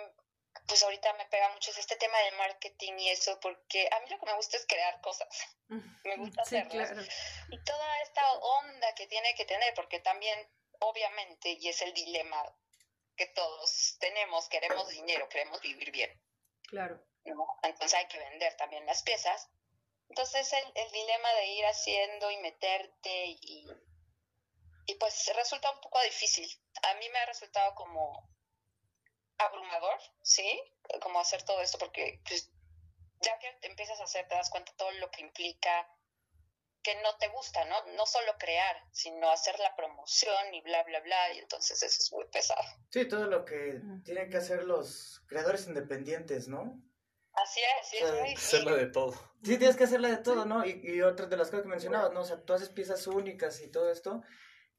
pues ahorita me pega mucho es este tema del marketing y eso, porque a mí lo que me gusta es crear cosas. Me gusta sí, Y toda esta onda que tiene que tener, porque también, obviamente, y es el dilema que todos tenemos, queremos dinero, queremos vivir bien. Claro. Entonces hay que vender también las piezas. Entonces el, el dilema de ir haciendo y meterte y, y pues resulta un poco difícil. A mí me ha resultado como abrumador, ¿sí? Como hacer todo esto, porque pues, ya que te empiezas a hacer, te das cuenta todo lo que implica que no te gusta, ¿no? No solo crear, sino hacer la promoción y bla, bla, bla, y entonces eso es muy pesado. Sí, todo lo que tienen que hacer los creadores independientes, ¿no? Así es, sí, es muy Hacerlo de todo. Sí, tienes que hacerla de todo, ¿no? Y, y otra de las cosas que mencionabas, ¿no? O sea, tú haces piezas únicas y todo esto,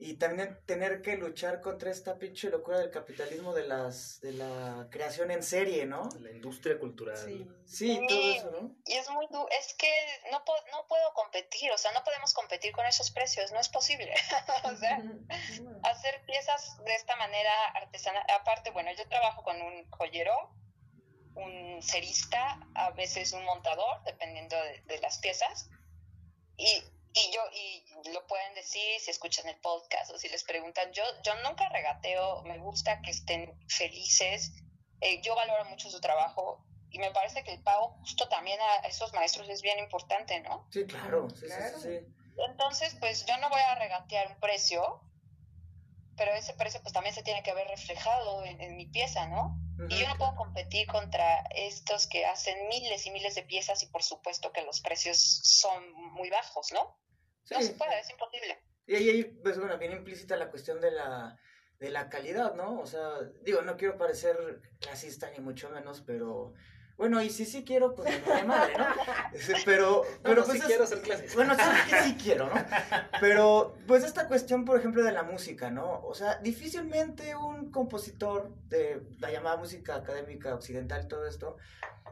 y también tener que luchar contra esta pinche locura del capitalismo de las de la creación en serie, ¿no? La industria cultural. Sí, todo eso, ¿no? Y es muy es que no no puedo competir, o sea, no podemos competir con esos precios, no es posible. o sea, hacer piezas de esta manera artesanal, aparte, bueno, yo trabajo con un joyero, un cerista, a veces un montador, dependiendo de, de las piezas. Y y yo y lo pueden decir si escuchan el podcast o si les preguntan. Yo yo nunca regateo me gusta que estén felices. Eh, yo valoro mucho su trabajo y me parece que el pago justo también a esos maestros es bien importante no sí claro sí, Sí, entonces pues yo no voy a regatear un precio pero ese precio pues también se tiene que ver reflejado en, mi pieza no y yo no puedo competir contra estos que hacen miles y miles de piezas y por supuesto que los precios son muy bajos, ¿no? no se puede, es imposible. Y ahí, pues bueno, viene implícita la cuestión de la, de la calidad, ¿no? O sea, digo, no quiero parecer clasista ni mucho menos, pero bueno, y si sí quiero, pues me madre, ¿no? Pero, pero pues. Sí quiero ser clásico. Bueno, sí, sí quiero, ¿no? Pero, pues esta cuestión, por ejemplo, de la música, ¿no? O sea, difícilmente un compositor de la llamada música académica occidental y todo esto,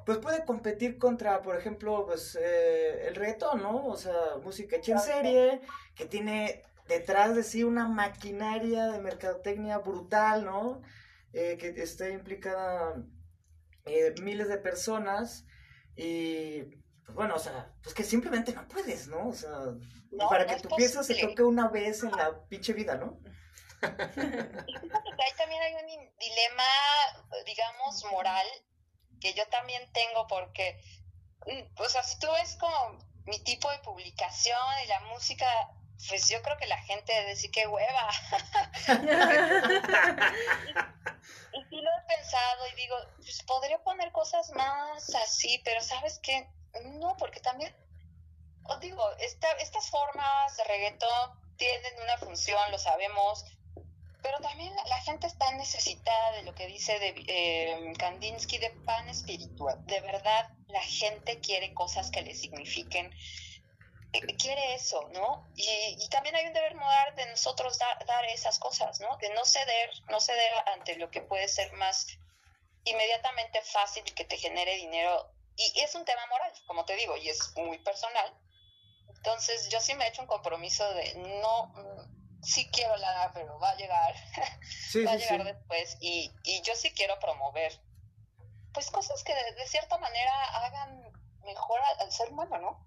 pues puede competir contra, por ejemplo, pues eh, el reggaetón, ¿no? O sea, música hecha en serie, que tiene detrás de sí una maquinaria de mercadotecnia brutal, ¿no? Eh, que esté implicada eh, miles de personas y pues bueno, o sea, pues que simplemente no puedes, ¿no? O sea, para que tu pieza se toque una vez en la pinche vida, ¿no? ahí también hay un dilema, digamos, moral que yo también tengo porque, mm, o sea, si tú ves como mi tipo de publicación y la música, pues yo creo que la gente decir que hueva. y, sí lo he pensado y digo, pues podría poner cosas más así, pero ¿sabes qué? No, porque también, os digo, esta, estas formas de reggaetón tienen una función, lo sabemos, pero también la, gente está necesitada de lo que dice de, eh, Kandinsky de pan espiritual. De verdad, la gente quiere cosas que le signifiquen, quiere eso, ¿no? Y, también hay un deber moral de nosotros dar esas cosas, ¿no? De no ceder, no ceder ante lo que puede ser más inmediatamente fácil que te genere dinero. Y es un tema moral, como te digo, y es muy personal. Entonces yo sí me he hecho un compromiso de no sí quiero la pero va a llegar, va a llegar después y, y yo sí quiero promover pues cosas que de, cierta manera hagan mejor al, ser humano, ¿no?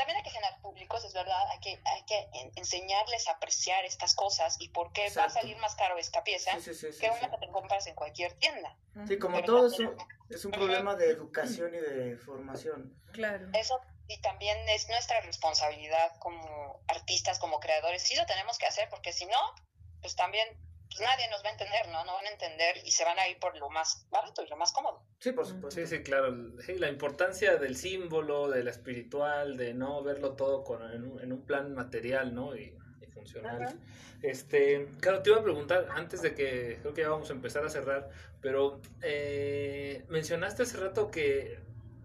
También hay que generar públicos, es verdad, hay que, hay que enseñarles a apreciar estas cosas y por qué va a salir más caro esta pieza que una que te compras en cualquier tienda. Sí, como todo eso es un problema de educación y de formación. Claro. Eso y también es nuestra responsabilidad como artistas, como creadores, sí lo tenemos que hacer porque si no, pues también pues nadie nos va a entender, ¿no? No van a entender y se van a ir por lo más barato y lo más cómodo. Sí, por supuesto. Sí, sí, claro. la importancia del símbolo, de la espiritual, de no verlo todo con, en, un, plan material, ¿no? Y, funcional. Este, claro, te iba a preguntar antes de que creo que ya vamos a empezar a cerrar, pero eh, mencionaste hace rato que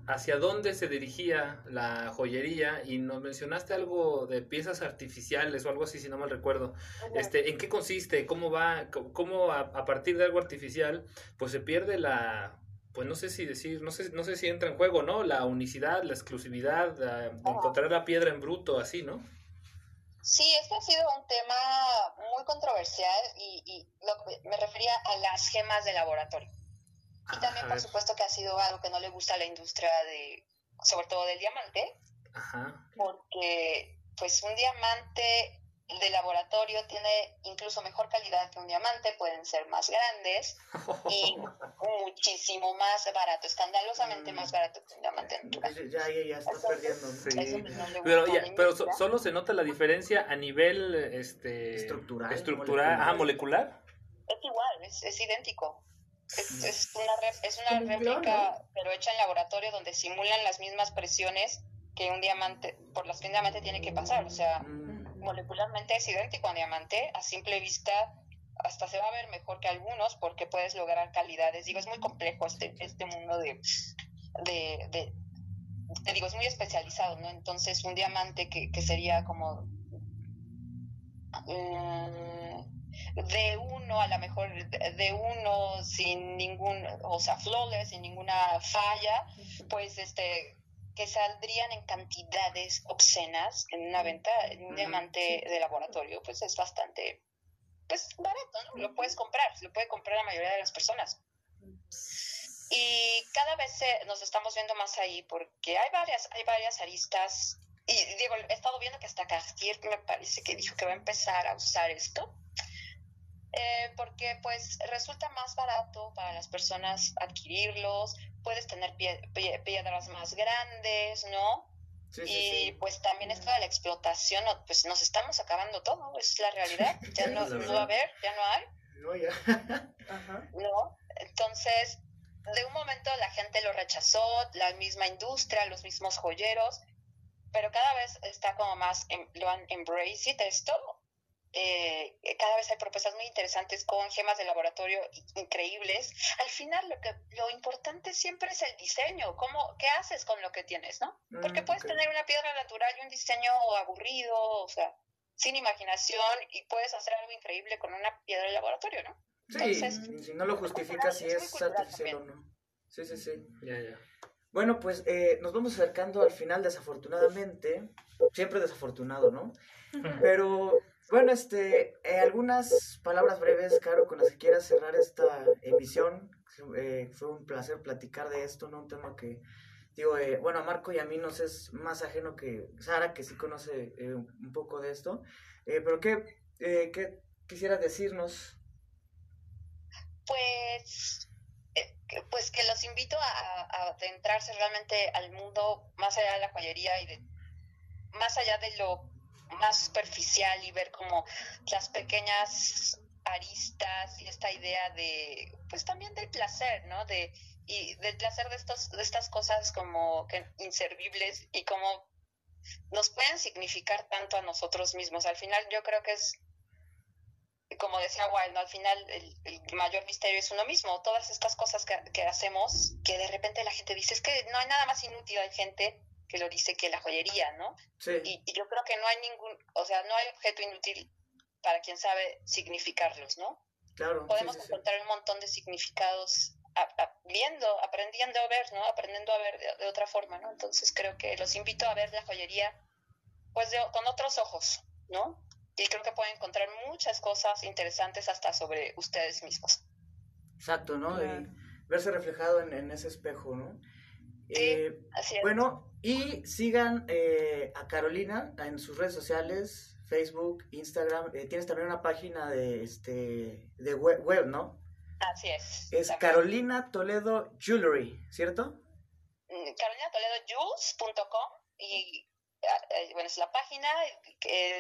hacia dónde se dirigía la joyería y nos mencionaste algo de piezas artificiales o algo así, si no mal recuerdo. Este, ¿En qué consiste? ¿Cómo va? ¿Cómo a, partir de algo artificial pues se pierde la, pues no sé si decir, no sé, no sé si entra en juego, ¿no? La unicidad, la exclusividad, encontrar la piedra en bruto, así, ¿no? Sí, este ha sido un tema muy controversial y, y me refería a las gemas de laboratorio. Y también, por supuesto, que ha sido algo que no le gusta a la industria de, sobre todo del diamante, Ajá. porque pues un diamante de laboratorio tiene incluso mejor calidad que un diamante, pueden ser más grandes y muchísimo más barato, escandalosamente más barato que un diamante natural. Ya, ya, ya estás perdiendo. Sí. pero ya, pero solo se nota la diferencia a nivel este, estructural, estructural molecular. molecular. Es igual, es, es idéntico. Es, una, es una réplica, pero hecha en laboratorio, donde simulan las mismas presiones que un diamante, por las que un diamante tiene que pasar. O sea, mm. molecularmente es idéntico a un diamante. A simple vista, hasta se va a ver mejor que algunos, porque puedes lograr calidades. Digo, es muy complejo este, este mundo de, de, te digo, es muy especializado, ¿no? Entonces, un diamante que, que sería como. Mm, de uno, a lo mejor de uno sin ningún, o sea, flawless, sin ninguna falla, pues este que saldrían en cantidades obscenas en una venta, en un diamante de laboratorio, pues es bastante, pues barato, ¿no? Lo puedes comprar, lo puede comprar la mayoría de las personas. Y cada vez nos estamos viendo más ahí porque hay varias, hay varias aristas. Y digo, he estado viendo que hasta Cartier me parece que dijo que va a empezar a usar esto eh, porque pues resulta más barato para las personas adquirirlos, puedes tener piedras más grandes, ¿no? y pues también esto de la explotación, pues nos estamos acabando todo, es la realidad, ya no, no va a haber, ya no hay. No, ya. No, entonces, de un momento la gente lo rechazó, la misma industria, los mismos joyeros, pero cada vez está como más, lo han embraced esto, eh, cada vez hay propuestas muy interesantes con gemas de laboratorio increíbles. Al final lo que lo importante siempre es el diseño, cómo, qué haces con lo que tienes, ¿no? Porque mm, puedes tener una piedra natural y un diseño aburrido, o sea, sin imaginación y puedes hacer algo increíble con una piedra de laboratorio, ¿no? Sí, si no lo justificas si es artificial o no. Sí, sí, sí. Ya, ya. Bueno, pues eh, nos vamos acercando al final, desafortunadamente. Siempre desafortunado, ¿no? Pero Bueno, este, eh, algunas palabras breves, Caro, con las que quieras cerrar esta emisión. Eh, fue un placer platicar de esto, ¿no? Un tema que, digo, eh, bueno, a Marco y a mí nos es más ajeno que Sara, que sí conoce un poco de esto. pero, ¿qué, ¿qué quisieras decirnos? Pues, pues que los invito a, a adentrarse realmente al mundo más allá de la joyería y de más allá de lo más superficial y ver como las pequeñas aristas y esta idea de, pues también del placer, ¿no? De, y del placer de, estos, de estas cosas como que inservibles y como nos pueden significar tanto a nosotros mismos. Al final yo creo que es, como decía Wild, ¿no? al final el, mayor misterio es uno mismo. Todas estas cosas que, que hacemos, que de repente la gente dice, es que no hay nada más inútil, hay gente que lo dice que la joyería, ¿no? Sí. Y, yo creo que no hay ningún, o sea, no hay objeto inútil para quien sabe significarlos, ¿no? Claro. Podemos encontrar un montón de significados viendo, aprendiendo a ver, ¿no? Aprendiendo a ver de, otra forma, ¿no? Entonces creo que los invito a ver la joyería, pues con otros ojos, ¿no? Y creo que pueden encontrar muchas cosas interesantes hasta sobre ustedes mismos. Exacto, ¿no? verse reflejado en, en ese espejo, ¿no? Eh, bueno, y sigan eh, a Carolina en sus redes sociales, Facebook, Instagram. Eh, tienes también una página de, este, de web, ¿no? Así es. Es Carolina Toledo Jewelry, ¿cierto? Mm, carolinatoledojewels.com y ah, bueno, es la página,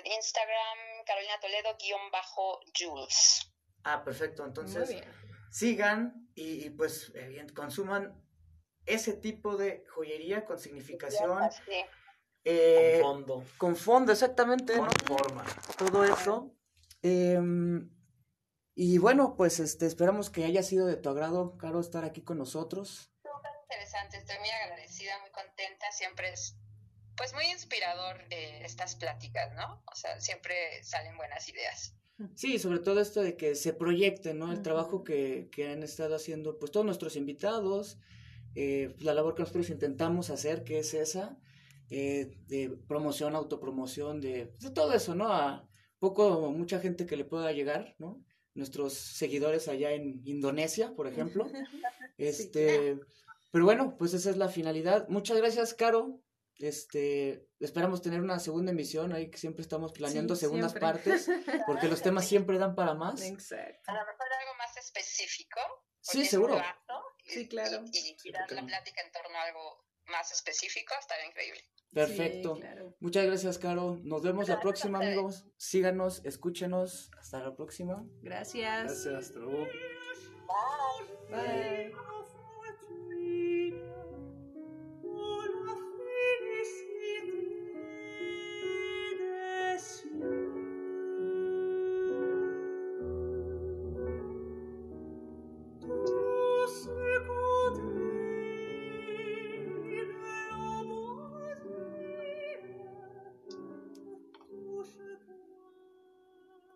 Instagram, Carolina Toledo-Jules. Ah, perfecto. Entonces, sigan y, y pues bien, consuman ese tipo de joyería con significación. Eh, con fondo. Con fondo, exactamente. Con forma. Todo eso. Em, y bueno, pues este, esperamos que haya sido de tu agrado, Caro, estar aquí con nosotros. Súper interesante, estoy muy agradecida, muy contenta. Siempre es pues muy inspirador eh, estas pláticas, ¿no? O sea, siempre salen buenas ideas. Sí, sobre todo esto de que se proyecte, ¿no? El trabajo que, que han estado haciendo, pues todos nuestros invitados, eh, la labor que nosotros intentamos hacer, que es esa, eh, de promoción, autopromoción, de, todo eso, ¿no? A poco, mucha gente que le pueda llegar, ¿no? Nuestros seguidores allá en Indonesia, por ejemplo. este, pero bueno, pues esa es la finalidad. Muchas gracias, Caro. Este, esperamos tener una segunda emisión, ahí que siempre estamos planeando segundas partes, porque los temas siempre dan para más. Exacto. A lo mejor algo más específico. Sí, seguro. Sí, claro. Y, dar la plática en torno a algo más específico estaría increíble. Perfecto. Muchas gracias, Caro. Nos vemos la próxima, amigos. Síganos, escúchenos. Hasta la próxima. Gracias. Gracias. Hasta luego. Bye. Bye.